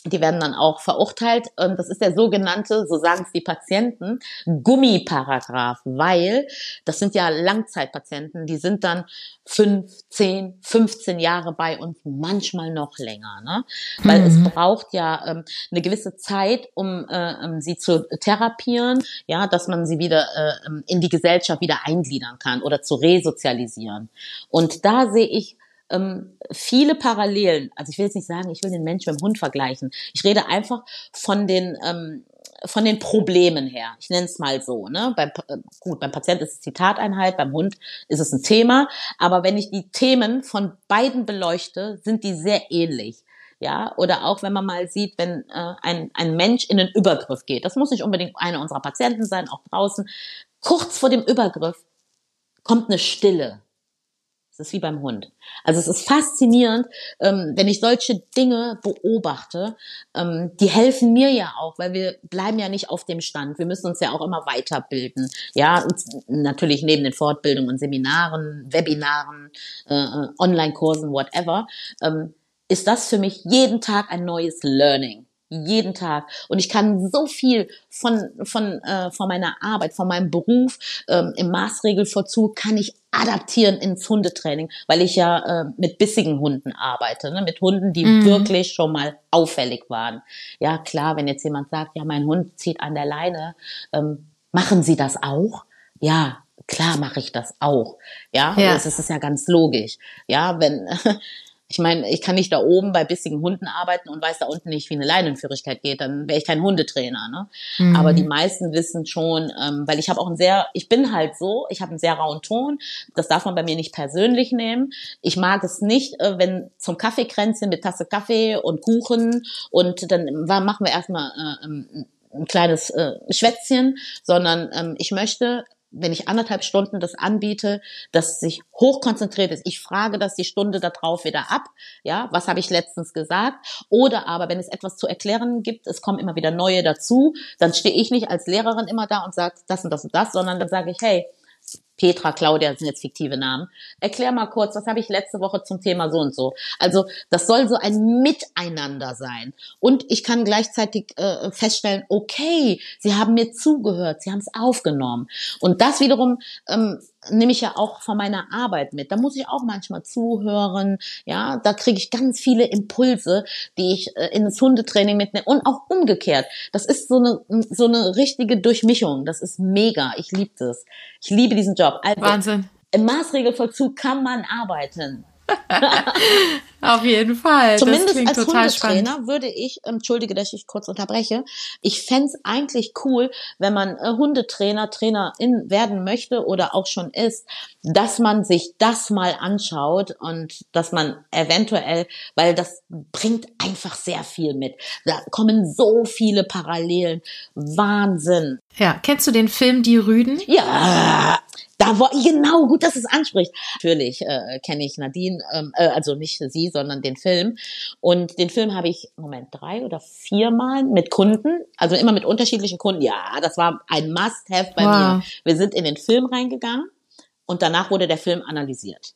S1: die werden dann auch verurteilt. Das ist der sogenannte, so sagen es die Patienten, Gummiparagraph, weil das sind ja Langzeitpatienten, die sind dann fünf, zehn, 15 Jahre bei uns, manchmal noch länger, ne? Weil mhm. es braucht ja ähm, eine gewisse Zeit, um äh, ähm, sie zu therapieren, ja, dass man sie wieder äh, ähm, in die Gesellschaft wieder eingliedern kann oder zu resozialisieren. Und da sehe ich ähm, viele Parallelen. Also ich will jetzt nicht sagen, ich will den Mensch mit dem Hund vergleichen. Ich rede einfach von den ähm, von den Problemen her. Ich nenne es mal so. Ne? Beim, äh, gut, beim Patient ist es Zitateinheit, beim Hund ist es ein Thema. Aber wenn ich die Themen von beiden beleuchte, sind die sehr ähnlich. Ja, oder auch wenn man mal sieht, wenn äh, ein, ein Mensch in den Übergriff geht. Das muss nicht unbedingt einer unserer Patienten sein, auch draußen. Kurz vor dem Übergriff kommt eine Stille. Das ist wie beim Hund. Also es ist faszinierend, ähm, wenn ich solche Dinge beobachte. Ähm, die helfen mir ja auch, weil wir bleiben ja nicht auf dem Stand. Wir müssen uns ja auch immer weiterbilden. Ja, natürlich neben den Fortbildungen, Seminaren, Webinaren, äh, äh, Online-Kursen, whatever, ähm, ist das für mich jeden Tag ein neues Learning jeden Tag und ich kann so viel von von äh, von meiner Arbeit, von meinem Beruf ähm, im Maßregelvollzug kann ich adaptieren ins Hundetraining, weil ich ja äh, mit bissigen Hunden arbeite, ne? mit Hunden, die mhm. wirklich schon mal auffällig waren. Ja klar, wenn jetzt jemand sagt, ja mein Hund zieht an der Leine, ähm, machen Sie das auch? Ja, klar mache ich das auch. Ja, ja. Das ist ja ganz logisch. Ja, wenn ich meine, ich kann nicht da oben bei bissigen Hunden arbeiten und weiß da unten nicht, wie eine Leinenführigkeit geht, dann wäre ich kein Hundetrainer. Ne? Mhm. Aber die meisten wissen schon, ähm, weil ich habe auch ein sehr, ich bin halt so, ich habe einen sehr rauen Ton, das darf man bei mir nicht persönlich nehmen. Ich mag es nicht, äh, wenn zum Kaffeekränzchen mit Tasse Kaffee und Kuchen und dann machen wir erstmal äh, ähm, ein kleines äh, Schwätzchen, sondern ähm, ich möchte wenn ich anderthalb Stunden das anbiete, dass sich hochkonzentriert ist. Ich frage das die Stunde darauf wieder ab. Ja, was habe ich letztens gesagt? Oder aber, wenn es etwas zu erklären gibt, es kommen immer wieder neue dazu, dann stehe ich nicht als Lehrerin immer da und sage das und das und das, sondern dann sage ich, hey, Petra, Claudia sind jetzt fiktive Namen. Erklär mal kurz, was habe ich letzte Woche zum Thema so und so. Also das soll so ein Miteinander sein. Und ich kann gleichzeitig äh, feststellen, okay, sie haben mir zugehört, sie haben es aufgenommen. Und das wiederum ähm, nehme ich ja auch von meiner Arbeit mit. Da muss ich auch manchmal zuhören. Ja, da kriege ich ganz viele Impulse, die ich äh, ins Hundetraining mitnehme und auch umgekehrt. Das ist so eine so eine richtige Durchmischung. Das ist mega. Ich liebe das. Ich liebe diesen Job.
S2: Also, Wahnsinn.
S1: Im Maßregelvollzug kann man arbeiten.
S2: Auf jeden Fall.
S1: Zumindest als Hundetrainer spannend. würde ich, entschuldige, dass ich kurz unterbreche, ich fände eigentlich cool, wenn man äh, Hundetrainer, Trainerin werden möchte oder auch schon ist, dass man sich das mal anschaut und dass man eventuell, weil das bringt einfach sehr viel mit. Da kommen so viele Parallelen. Wahnsinn.
S2: Ja, kennst du den Film Die Rüden?
S1: Ja, da war genau gut, dass es anspricht. Natürlich äh, kenne ich Nadine, ähm, äh, also nicht sie, sondern den Film. Und den Film habe ich Moment drei oder viermal mit Kunden, also immer mit unterschiedlichen Kunden. Ja, das war ein Must-have bei wow. mir. Wir sind in den Film reingegangen und danach wurde der Film analysiert.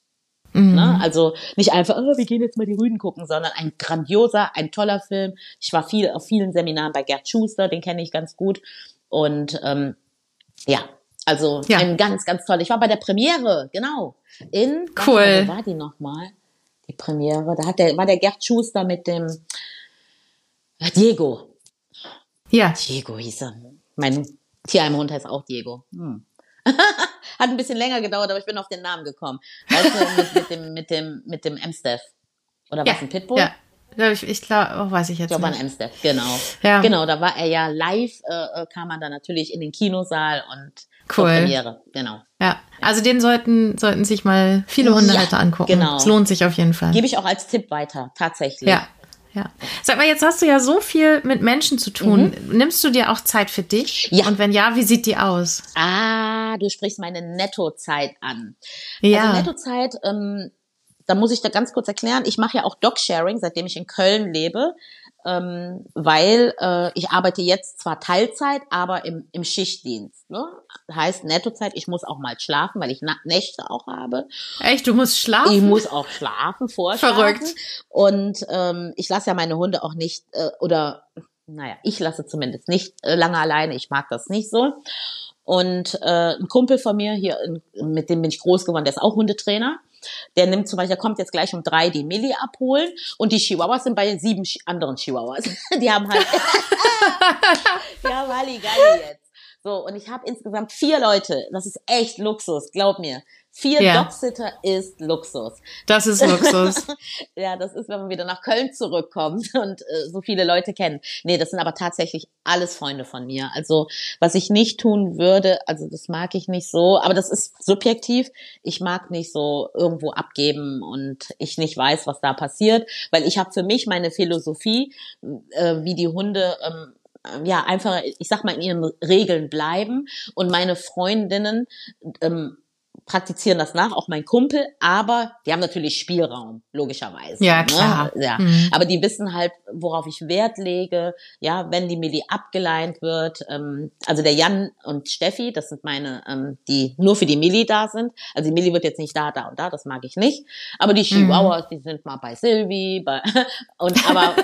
S1: Mhm. Ne? Also nicht einfach, oh, wir gehen jetzt mal die Rüden gucken, sondern ein grandioser, ein toller Film. Ich war viel auf vielen Seminaren bei Gerd Schuster, den kenne ich ganz gut. Und ähm, ja, also ja. ein ganz, ganz toll. Ich war bei der Premiere, genau. In
S2: cool.
S1: Wo war die nochmal? Die Premiere. Da hat der, war der Gerd Schuster mit dem äh, Diego.
S2: Ja.
S1: Diego hieß er. Mein Tierheimhund heißt auch Diego. Hm. hat ein bisschen länger gedauert, aber ich bin auf den Namen gekommen. Weißt du, mit, mit dem, mit dem, mit dem M-Staff. Oder was, ein Pitbull?
S2: Ja. Ich, ich glaube, oh, weiß ich jetzt ich glaube,
S1: nicht. M-Staff, genau. Ja. Genau, da war er ja live, äh, äh kam man dann natürlich in den Kinosaal und
S2: Cool. Premiere, genau. Ja, also den sollten, sollten sich mal viele Hundehalter ja, angucken. Genau. Es lohnt sich auf jeden Fall.
S1: Gebe ich auch als Tipp weiter, tatsächlich.
S2: Ja. Ja. Sag mal, jetzt hast du ja so viel mit Menschen zu tun. Mhm. Nimmst du dir auch Zeit für dich? Ja. Und wenn ja, wie sieht die aus?
S1: Ah, du sprichst meine Nettozeit an. Ja. Also Nettozeit, ähm, da muss ich da ganz kurz erklären. Ich mache ja auch Dog-Sharing, seitdem ich in Köln lebe ähm, weil äh, ich arbeite jetzt zwar Teilzeit, aber im, im Schichtdienst. Ne? Heißt Nettozeit, ich muss auch mal schlafen, weil ich Na Nächte auch habe.
S2: Echt, du musst schlafen?
S1: Ich muss auch schlafen, vorschlafen.
S2: Verrückt.
S1: Und ähm, ich lasse ja meine Hunde auch nicht, äh, oder naja, ich lasse zumindest nicht äh, lange alleine. Ich mag das nicht so. Und äh, ein Kumpel von mir hier, mit dem bin ich groß geworden, der ist auch Hundetrainer. Der nimmt zum Beispiel, der kommt jetzt gleich um drei die Millie abholen und die Chihuahuas sind bei sieben anderen Chihuahuas. Die haben halt, die haben Halligalli jetzt. So, und ich habe insgesamt vier Leute. Das ist echt Luxus, glaub mir. Vier ja. Dogsitter ist Luxus.
S2: Das ist Luxus.
S1: ja, das ist, wenn man wieder nach Köln zurückkommt und äh, so viele Leute kennt. Nee, das sind aber tatsächlich alles Freunde von mir. Also, was ich nicht tun würde, also das mag ich nicht so, aber das ist subjektiv. Ich mag nicht so irgendwo abgeben und ich nicht weiß, was da passiert, weil ich habe für mich meine Philosophie, äh, wie die Hunde ähm, ja einfach, ich sag mal, in ihren Regeln bleiben und meine Freundinnen ähm, praktizieren das nach, auch mein Kumpel, aber die haben natürlich Spielraum, logischerweise.
S2: Ja, ne? klar.
S1: Ne? Ja. Mhm. Aber die wissen halt, worauf ich Wert lege, ja, wenn die Millie abgeleint wird. Ähm, also der Jan und Steffi, das sind meine, ähm, die nur für die Millie da sind. Also die Millie wird jetzt nicht da, da und da, das mag ich nicht. Aber die Chihuahuas, mhm. die sind mal bei Sylvie, bei, und aber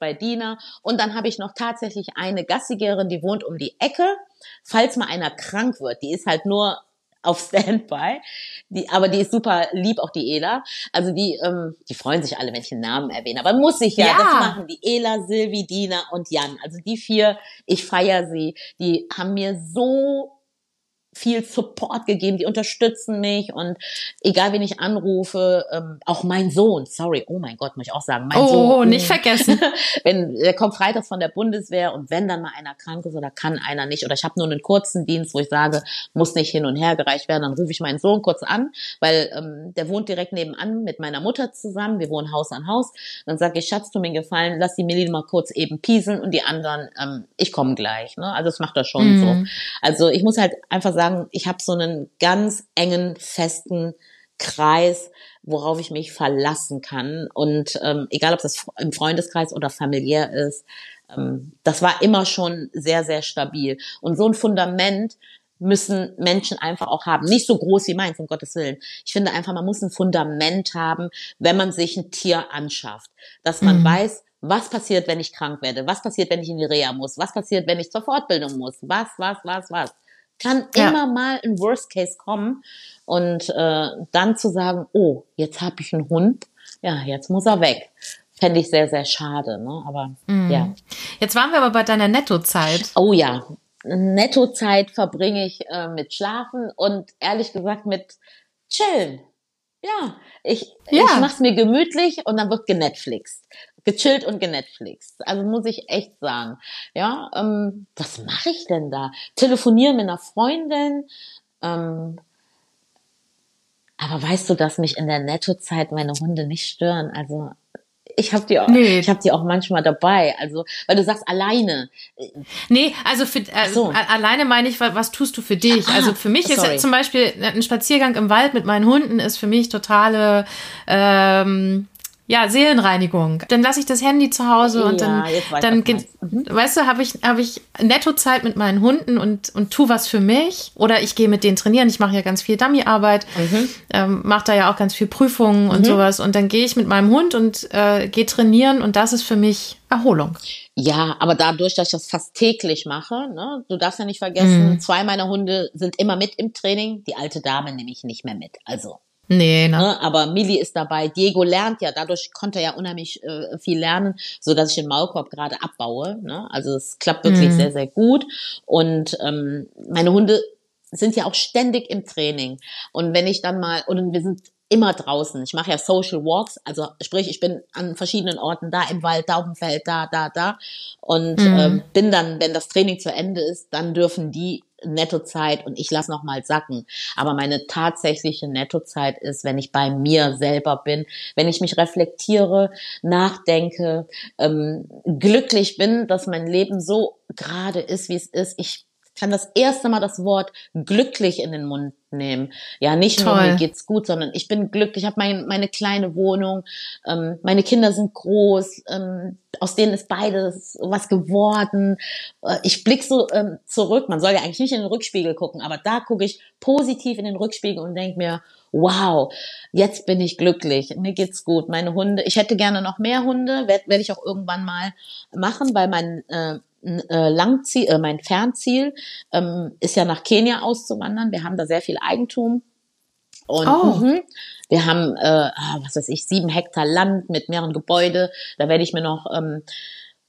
S1: bei Dina. Und dann habe ich noch tatsächlich eine Gassigerin, die wohnt um die Ecke. Falls mal einer krank wird, die ist halt nur auf Standby. Die, aber die ist super lieb, auch die Ela. Also die, ähm, die freuen sich alle, wenn ich den Namen erwähne. Aber muss ich ja, ja. das machen. Die Ela, Silvi, Dina und Jan. Also die vier, ich feiere sie. Die haben mir so viel Support gegeben, die unterstützen mich und egal wen ich anrufe, ähm, auch mein Sohn, sorry, oh mein Gott, muss ich auch sagen, mein
S2: oh,
S1: Sohn.
S2: Oh, nicht vergessen.
S1: wenn der kommt Freitag von der Bundeswehr und wenn dann mal einer krank ist oder kann einer nicht oder ich habe nur einen kurzen Dienst, wo ich sage, muss nicht hin und her gereicht werden, dann rufe ich meinen Sohn kurz an, weil ähm, der wohnt direkt nebenan mit meiner Mutter zusammen, wir wohnen Haus an Haus. Dann sage ich, Schatz, tu mir gefallen, lass die Millie mal kurz eben pieseln und die anderen, ähm, ich komme gleich. Ne? Also das macht er schon mm. so. Also ich muss halt einfach sagen, sagen, ich habe so einen ganz engen, festen Kreis, worauf ich mich verlassen kann. Und ähm, egal, ob das im Freundeskreis oder familiär ist, ähm, das war immer schon sehr, sehr stabil. Und so ein Fundament müssen Menschen einfach auch haben. Nicht so groß wie meins, um Gottes Willen. Ich finde einfach, man muss ein Fundament haben, wenn man sich ein Tier anschafft. Dass man mhm. weiß, was passiert, wenn ich krank werde? Was passiert, wenn ich in die Reha muss? Was passiert, wenn ich zur Fortbildung muss? Was, was, was, was? Kann ja. immer mal ein Worst Case kommen und äh, dann zu sagen, oh, jetzt habe ich einen Hund, ja, jetzt muss er weg. Fände ich sehr, sehr schade, ne? Aber mm. ja.
S2: Jetzt waren wir aber bei deiner Nettozeit.
S1: Oh ja, Nettozeit verbringe ich äh, mit Schlafen und ehrlich gesagt mit Chillen. Ja, ich, ja. ich mach's mir gemütlich und dann wird genetflixt gechillt und genetflixt. Also muss ich echt sagen. Ja, ähm, was mache ich denn da? Telefonieren mit einer Freundin. Ähm, aber weißt du, dass mich in der Nettozeit meine Hunde nicht stören? Also ich habe die auch, nee. ich habe die auch manchmal dabei. Also, weil du sagst alleine.
S2: Nee, also für äh, so. alleine meine ich, was, was tust du für dich? Ah, also für mich sorry. ist zum Beispiel ein Spaziergang im Wald mit meinen Hunden ist für mich totale ähm, ja, Seelenreinigung. Dann lasse ich das Handy zu Hause und ja, dann, dann mhm. weißt du, habe ich, habe ich Nettozeit mit meinen Hunden und, und tu was für mich. Oder ich gehe mit denen trainieren. Ich mache ja ganz viel Dummy-Arbeit, mhm. ähm, mache da ja auch ganz viel Prüfungen und mhm. sowas. Und dann gehe ich mit meinem Hund und äh, gehe trainieren und das ist für mich Erholung.
S1: Ja, aber dadurch, dass ich das fast täglich mache, ne, du darfst ja nicht vergessen, mhm. zwei meiner Hunde sind immer mit im Training, die alte Dame nehme ich nicht mehr mit. Also
S2: Nee, ne?
S1: ne? Aber Millie ist dabei. Diego lernt ja, dadurch konnte er ja unheimlich äh, viel lernen, so dass ich den Maulkorb gerade abbaue. Ne? Also es klappt wirklich mhm. sehr, sehr gut. Und ähm, meine Hunde sind ja auch ständig im Training. Und wenn ich dann mal, und wir sind immer draußen. Ich mache ja Social Walks, also sprich, ich bin an verschiedenen Orten da im Wald, da auf dem Feld, da, da, da. Und mhm. ähm, bin dann, wenn das Training zu Ende ist, dann dürfen die Nettozeit und ich lasse noch mal sacken. Aber meine tatsächliche Nettozeit ist, wenn ich bei mir selber bin, wenn ich mich reflektiere, nachdenke, ähm, glücklich bin, dass mein Leben so gerade ist, wie es ist. Ich kann das erste Mal das Wort glücklich in den Mund nehmen. Ja, nicht Toll. nur mir geht's gut, sondern ich bin glücklich, ich habe mein, meine kleine Wohnung, ähm, meine Kinder sind groß, ähm, aus denen ist beides was geworden. Äh, ich blick so ähm, zurück, man soll ja eigentlich nicht in den Rückspiegel gucken, aber da gucke ich positiv in den Rückspiegel und denke mir, wow, jetzt bin ich glücklich, mir geht's gut, meine Hunde, ich hätte gerne noch mehr Hunde, werde werd ich auch irgendwann mal machen, weil mein äh, Langziel, äh, mein Fernziel ähm, ist ja nach Kenia auszuwandern. Wir haben da sehr viel Eigentum. Und oh. mh, wir haben, äh, ah, was weiß ich, sieben Hektar Land mit mehreren Gebäude. Da werde ich mir noch ähm,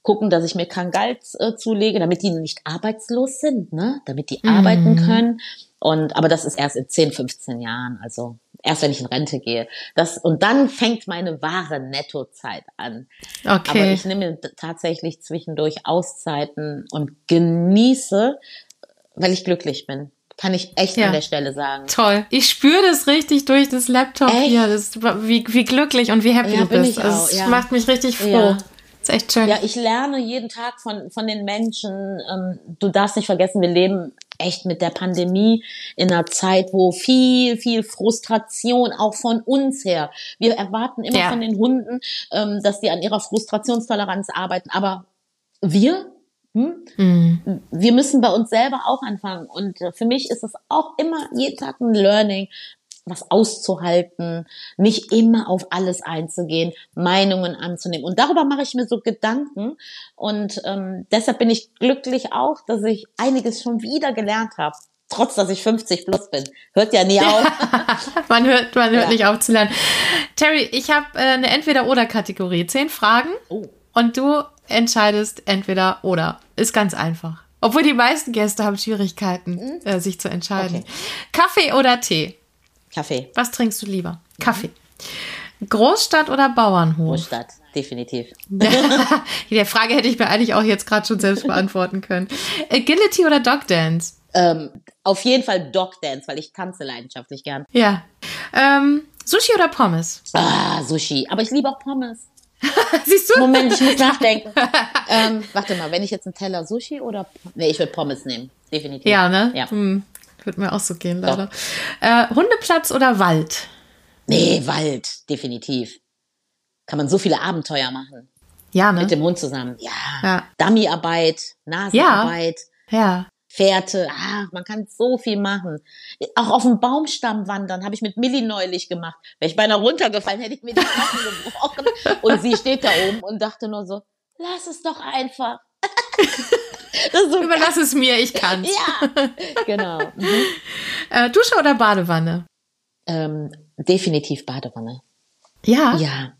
S1: gucken, dass ich mir Kangals äh, zulege, damit die nicht arbeitslos sind, ne? damit die mm. arbeiten können. Und aber das ist erst in 10, 15 Jahren, also erst wenn ich in Rente gehe. Das und dann fängt meine wahre Nettozeit an. Okay. Aber ich nehme tatsächlich zwischendurch Auszeiten und genieße, weil ich glücklich bin. Kann ich echt ja. an der Stelle sagen.
S2: Toll. Ich spüre das richtig durch das Laptop echt? hier. Das, wie, wie glücklich und wie happy ja, du bist. Also, es ja. macht mich richtig froh. Ja. Ist echt schön.
S1: Ja, ich lerne jeden Tag von, von den Menschen. Ähm, du darfst nicht vergessen, wir leben echt mit der Pandemie in einer Zeit, wo viel, viel Frustration auch von uns her. Wir erwarten immer ja. von den Hunden, ähm, dass die an ihrer Frustrationstoleranz arbeiten, aber wir, hm? Mhm. Wir müssen bei uns selber auch anfangen. Und äh, für mich ist es auch immer jeden Tag ein Learning, was auszuhalten, nicht immer auf alles einzugehen, Meinungen anzunehmen. Und darüber mache ich mir so Gedanken. Und ähm, deshalb bin ich glücklich auch, dass ich einiges schon wieder gelernt habe. Trotz, dass ich 50 plus bin. Hört ja nie auf.
S2: man hört, man hört ja. nicht auf zu lernen. Terry, ich habe äh, eine Entweder-Oder-Kategorie. Zehn Fragen. Oh. Und du entscheidest entweder oder. Ist ganz einfach. Obwohl die meisten Gäste haben Schwierigkeiten, mhm. äh, sich zu entscheiden. Okay. Kaffee oder Tee?
S1: Kaffee.
S2: Was trinkst du lieber? Kaffee. Großstadt oder Bauernhof?
S1: Großstadt, definitiv.
S2: Die Frage hätte ich mir eigentlich auch jetzt gerade schon selbst beantworten können. Agility oder Dog Dance?
S1: Ähm, auf jeden Fall Dog Dance, weil ich tanze leidenschaftlich gern.
S2: Ja. Ähm, Sushi oder Pommes?
S1: Ah, Sushi. Aber ich liebe auch Pommes.
S2: Siehst du?
S1: Moment, ich muss nachdenken. ähm, warte mal, wenn ich jetzt einen Teller Sushi oder. Nee, ich würde Pommes nehmen. Definitiv.
S2: Ja, ne? Ja. Hm. Wird mir auch so gehen, leider. Äh, Hundeplatz oder Wald?
S1: Nee, Wald, definitiv. Kann man so viele Abenteuer machen.
S2: Ja, ne?
S1: Mit dem Hund zusammen. Ja. ja. Dummyarbeit, Nasenarbeit.
S2: Ja. ja.
S1: Fährte, ah, man kann so viel machen. Auch auf dem Baumstamm wandern habe ich mit Millie neulich gemacht. Wäre ich beinahe runtergefallen, hätte ich mir die Knochen gebrochen. Und sie steht da oben und dachte nur so, lass es doch einfach.
S2: So Überlass es mir, ich kann's.
S1: Ja, genau.
S2: Mhm. Äh, Dusche oder Badewanne?
S1: Ähm, definitiv Badewanne.
S2: Ja.
S1: Ja.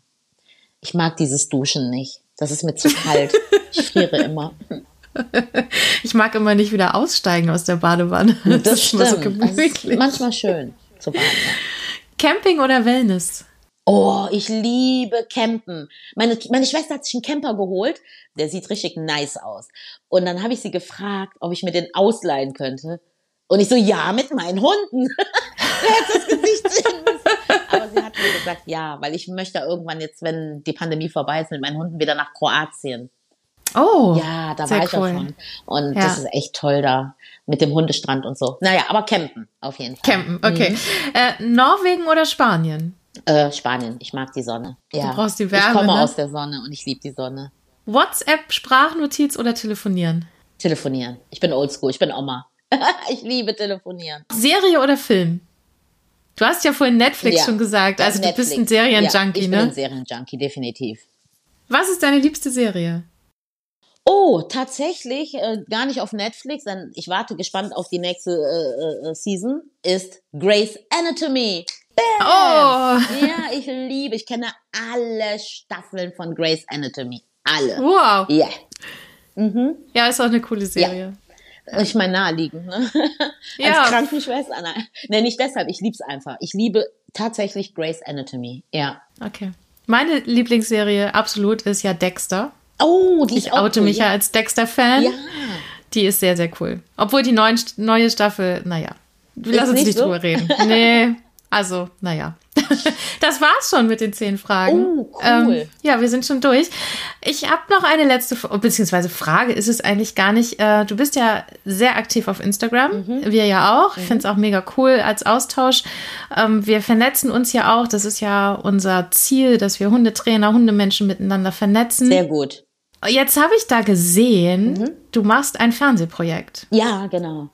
S1: Ich mag dieses Duschen nicht. Das ist mir zu kalt. ich friere immer.
S2: Ich mag immer nicht wieder aussteigen aus der Badewanne.
S1: Das, das ist stimmt. so gemütlich. manchmal schön zu baden.
S2: Camping oder Wellness?
S1: Oh, ich liebe Campen. Meine, meine Schwester hat sich einen Camper geholt. Der sieht richtig nice aus. Und dann habe ich sie gefragt, ob ich mir den ausleihen könnte. Und ich so, ja, mit meinen Hunden. Wer hätte das Gesicht sehen müssen? Aber sie hat mir gesagt, ja, weil ich möchte irgendwann jetzt, wenn die Pandemie vorbei ist, mit meinen Hunden wieder nach Kroatien.
S2: Oh.
S1: Ja, da war ich cool. auch schon. Und ja. das ist echt toll da. Mit dem Hundestrand und so. Naja, aber campen, auf jeden Fall.
S2: Campen, okay. Mhm. Äh, Norwegen oder Spanien?
S1: Äh, Spanien. Ich mag die Sonne. Ja.
S2: Du brauchst die Wärme.
S1: Ich komme
S2: ne?
S1: aus der Sonne und ich liebe die Sonne.
S2: WhatsApp, Sprachnotiz oder telefonieren?
S1: Telefonieren. Ich bin oldschool. Ich bin Oma. ich liebe telefonieren.
S2: Serie oder Film? Du hast ja vorhin Netflix ja, schon gesagt. Also Netflix. du bist ein Serienjunkie, ja, ich
S1: ne? Ich bin ein Serienjunkie, definitiv.
S2: Was ist deine liebste Serie?
S1: Oh, tatsächlich, äh, gar nicht auf Netflix, denn ich warte gespannt auf die nächste äh, äh, Season, ist Grey's Anatomy. Bam! Oh! Ja, ich liebe, ich kenne alle Staffeln von Grey's Anatomy. Alle.
S2: Wow.
S1: Ja. Mhm.
S2: Ja, ist auch eine coole Serie.
S1: Ja. Ich meine, naheliegend, ne? Ja. Als Krankenschwester. Nein, nee, nicht deshalb. Ich liebe es einfach. Ich liebe tatsächlich Grey's Anatomy. Ja.
S2: Okay. Meine Lieblingsserie absolut ist ja Dexter.
S1: Oh, die
S2: ich ist auch oute cool, mich ja als Dexter-Fan. Ja. Die ist sehr, sehr cool. Obwohl die neuen, neue Staffel, naja, lass uns nicht, nicht so? drüber reden. Nee, also, naja. das war's schon mit den zehn Fragen.
S1: Oh, cool.
S2: Ähm, ja, wir sind schon durch. Ich habe noch eine letzte, beziehungsweise Frage ist es eigentlich gar nicht. Äh, du bist ja sehr aktiv auf Instagram, mhm. wir ja auch. Ich mhm. finde es auch mega cool als Austausch. Ähm, wir vernetzen uns ja auch. Das ist ja unser Ziel, dass wir Hundetrainer, Hundemenschen miteinander vernetzen.
S1: Sehr gut.
S2: Jetzt habe ich da gesehen, mhm. du machst ein Fernsehprojekt.
S1: Ja, genau.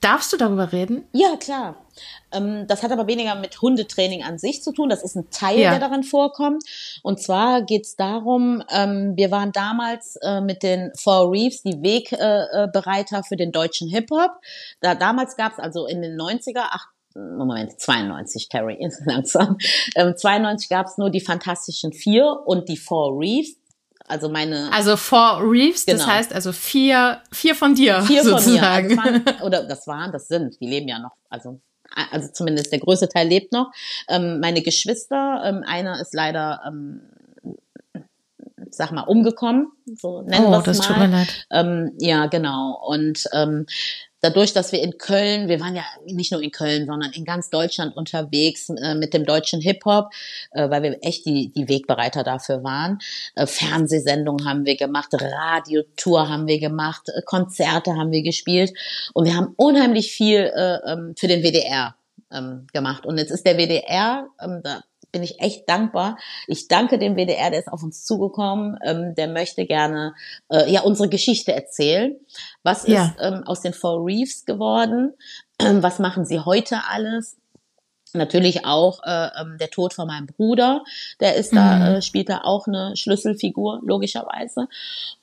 S2: Darfst du darüber reden?
S1: Ja, klar. Ähm, das hat aber weniger mit Hundetraining an sich zu tun. Das ist ein Teil, ja. der darin vorkommt. Und zwar geht es darum, ähm, wir waren damals äh, mit den Four Reefs die Wegbereiter äh, für den deutschen Hip-Hop. Da, damals gab es also in den 90er, ach, Moment, 92, Terry, langsam. Ähm, 92 gab es nur die Fantastischen Vier und die Four Reefs. Also meine.
S2: Also Four Reefs, genau. das heißt also vier, vier von dir. Vier sozusagen.
S1: von mir. Also waren, oder das waren, das sind, die leben ja noch. Also also zumindest der größte Teil lebt noch. Ähm, meine Geschwister, ähm, einer ist leider, ähm, sag mal, umgekommen, so nennen oh, das mal. Tut mir leid. Ähm, ja, genau. Und ähm, dadurch, dass wir in Köln, wir waren ja nicht nur in Köln, sondern in ganz Deutschland unterwegs äh, mit dem deutschen Hip-Hop, äh, weil wir echt die, die Wegbereiter dafür waren. Äh, Fernsehsendungen haben wir gemacht, Radiotour haben wir gemacht, äh, Konzerte haben wir gespielt und wir haben unheimlich viel äh, ähm, für den WDR ähm, gemacht. Und jetzt ist der WDR, ähm, da bin ich echt dankbar. Ich danke dem WDR, der ist auf uns zugekommen, ähm, der möchte gerne äh, ja unsere Geschichte erzählen. Was ja. ist ähm, aus den Four Reefs geworden? Ähm, was machen sie heute alles? Natürlich auch äh, ähm, der Tod von meinem Bruder, der ist da, mhm. äh, spielt da auch eine Schlüsselfigur, logischerweise.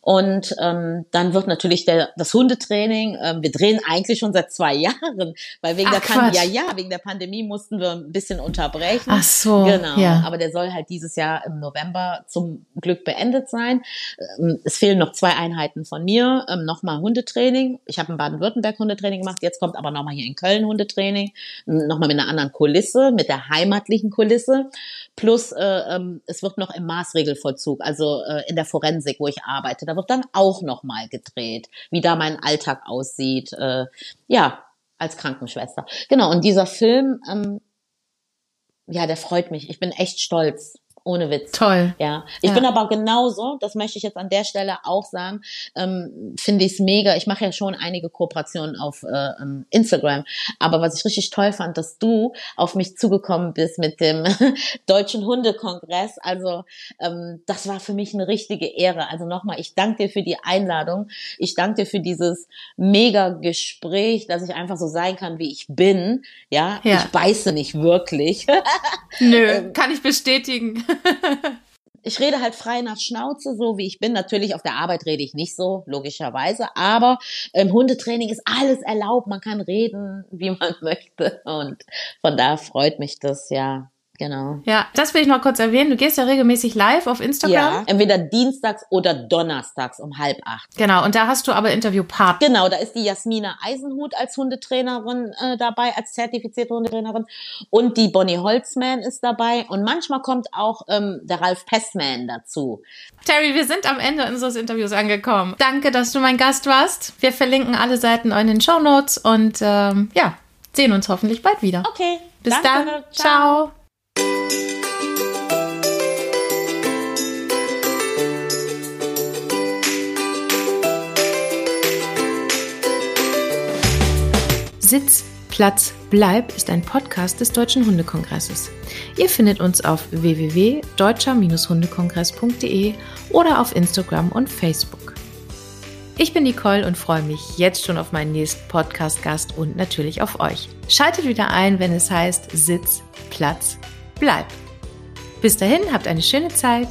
S1: Und ähm, dann wird natürlich der, das Hundetraining, ähm, wir drehen eigentlich schon seit zwei Jahren, weil wegen Ach, der Pandemie, ja, ja, wegen der Pandemie mussten wir ein bisschen unterbrechen.
S2: Ach so.
S1: Genau.
S2: Ja.
S1: Aber der soll halt dieses Jahr im November zum Glück beendet sein. Ähm, es fehlen noch zwei Einheiten von mir, ähm, nochmal Hundetraining. Ich habe in Baden-Württemberg Hundetraining gemacht, jetzt kommt aber nochmal hier in Köln Hundetraining, nochmal mit einer anderen Kulisse, mit der heimatlichen Kulisse. Plus äh, ähm, es wird noch im Maßregelvollzug, also äh, in der Forensik, wo ich arbeite da wird dann auch nochmal gedreht, wie da mein Alltag aussieht. Äh, ja, als Krankenschwester. Genau, und dieser Film, ähm, ja, der freut mich. Ich bin echt stolz. Ohne Witz.
S2: Toll.
S1: Ja. Ich ja. bin aber genauso, das möchte ich jetzt an der Stelle auch sagen, ähm, finde ich es mega. Ich mache ja schon einige Kooperationen auf äh, ähm, Instagram. Aber was ich richtig toll fand, dass du auf mich zugekommen bist mit dem Deutschen Hundekongress. Also ähm, das war für mich eine richtige Ehre. Also nochmal, ich danke dir für die Einladung. Ich danke dir für dieses mega Gespräch, dass ich einfach so sein kann, wie ich bin. Ja, ja. ich beiße nicht wirklich.
S2: Nö, ähm, kann ich bestätigen.
S1: ich rede halt frei nach Schnauze, so wie ich bin. Natürlich auf der Arbeit rede ich nicht so, logischerweise. Aber im Hundetraining ist alles erlaubt. Man kann reden, wie man möchte. Und von da freut mich das ja Genau.
S2: Ja, das will ich noch kurz erwähnen. Du gehst ja regelmäßig live auf Instagram. Ja,
S1: entweder dienstags oder donnerstags um halb acht.
S2: Genau, und da hast du aber Interviewpartner.
S1: Genau, da ist die Jasmina Eisenhut als Hundetrainerin äh, dabei, als zertifizierte Hundetrainerin. Und die Bonnie Holzman ist dabei. Und manchmal kommt auch ähm, der Ralf Pestman dazu.
S2: Terry, wir sind am Ende unseres Interviews angekommen. Danke, dass du mein Gast warst. Wir verlinken alle Seiten in den Show Notes und ähm, ja, sehen uns hoffentlich bald wieder.
S1: Okay.
S2: Bis danke. dann. Ciao. Ciao. Sitz, Platz, Bleib ist ein Podcast des Deutschen Hundekongresses. Ihr findet uns auf www.deutscher-hundekongress.de oder auf Instagram und Facebook. Ich bin Nicole und freue mich jetzt schon auf meinen nächsten Podcast-Gast und natürlich auf euch. Schaltet wieder ein, wenn es heißt Sitz, Platz, Bleib. Bis dahin, habt eine schöne Zeit.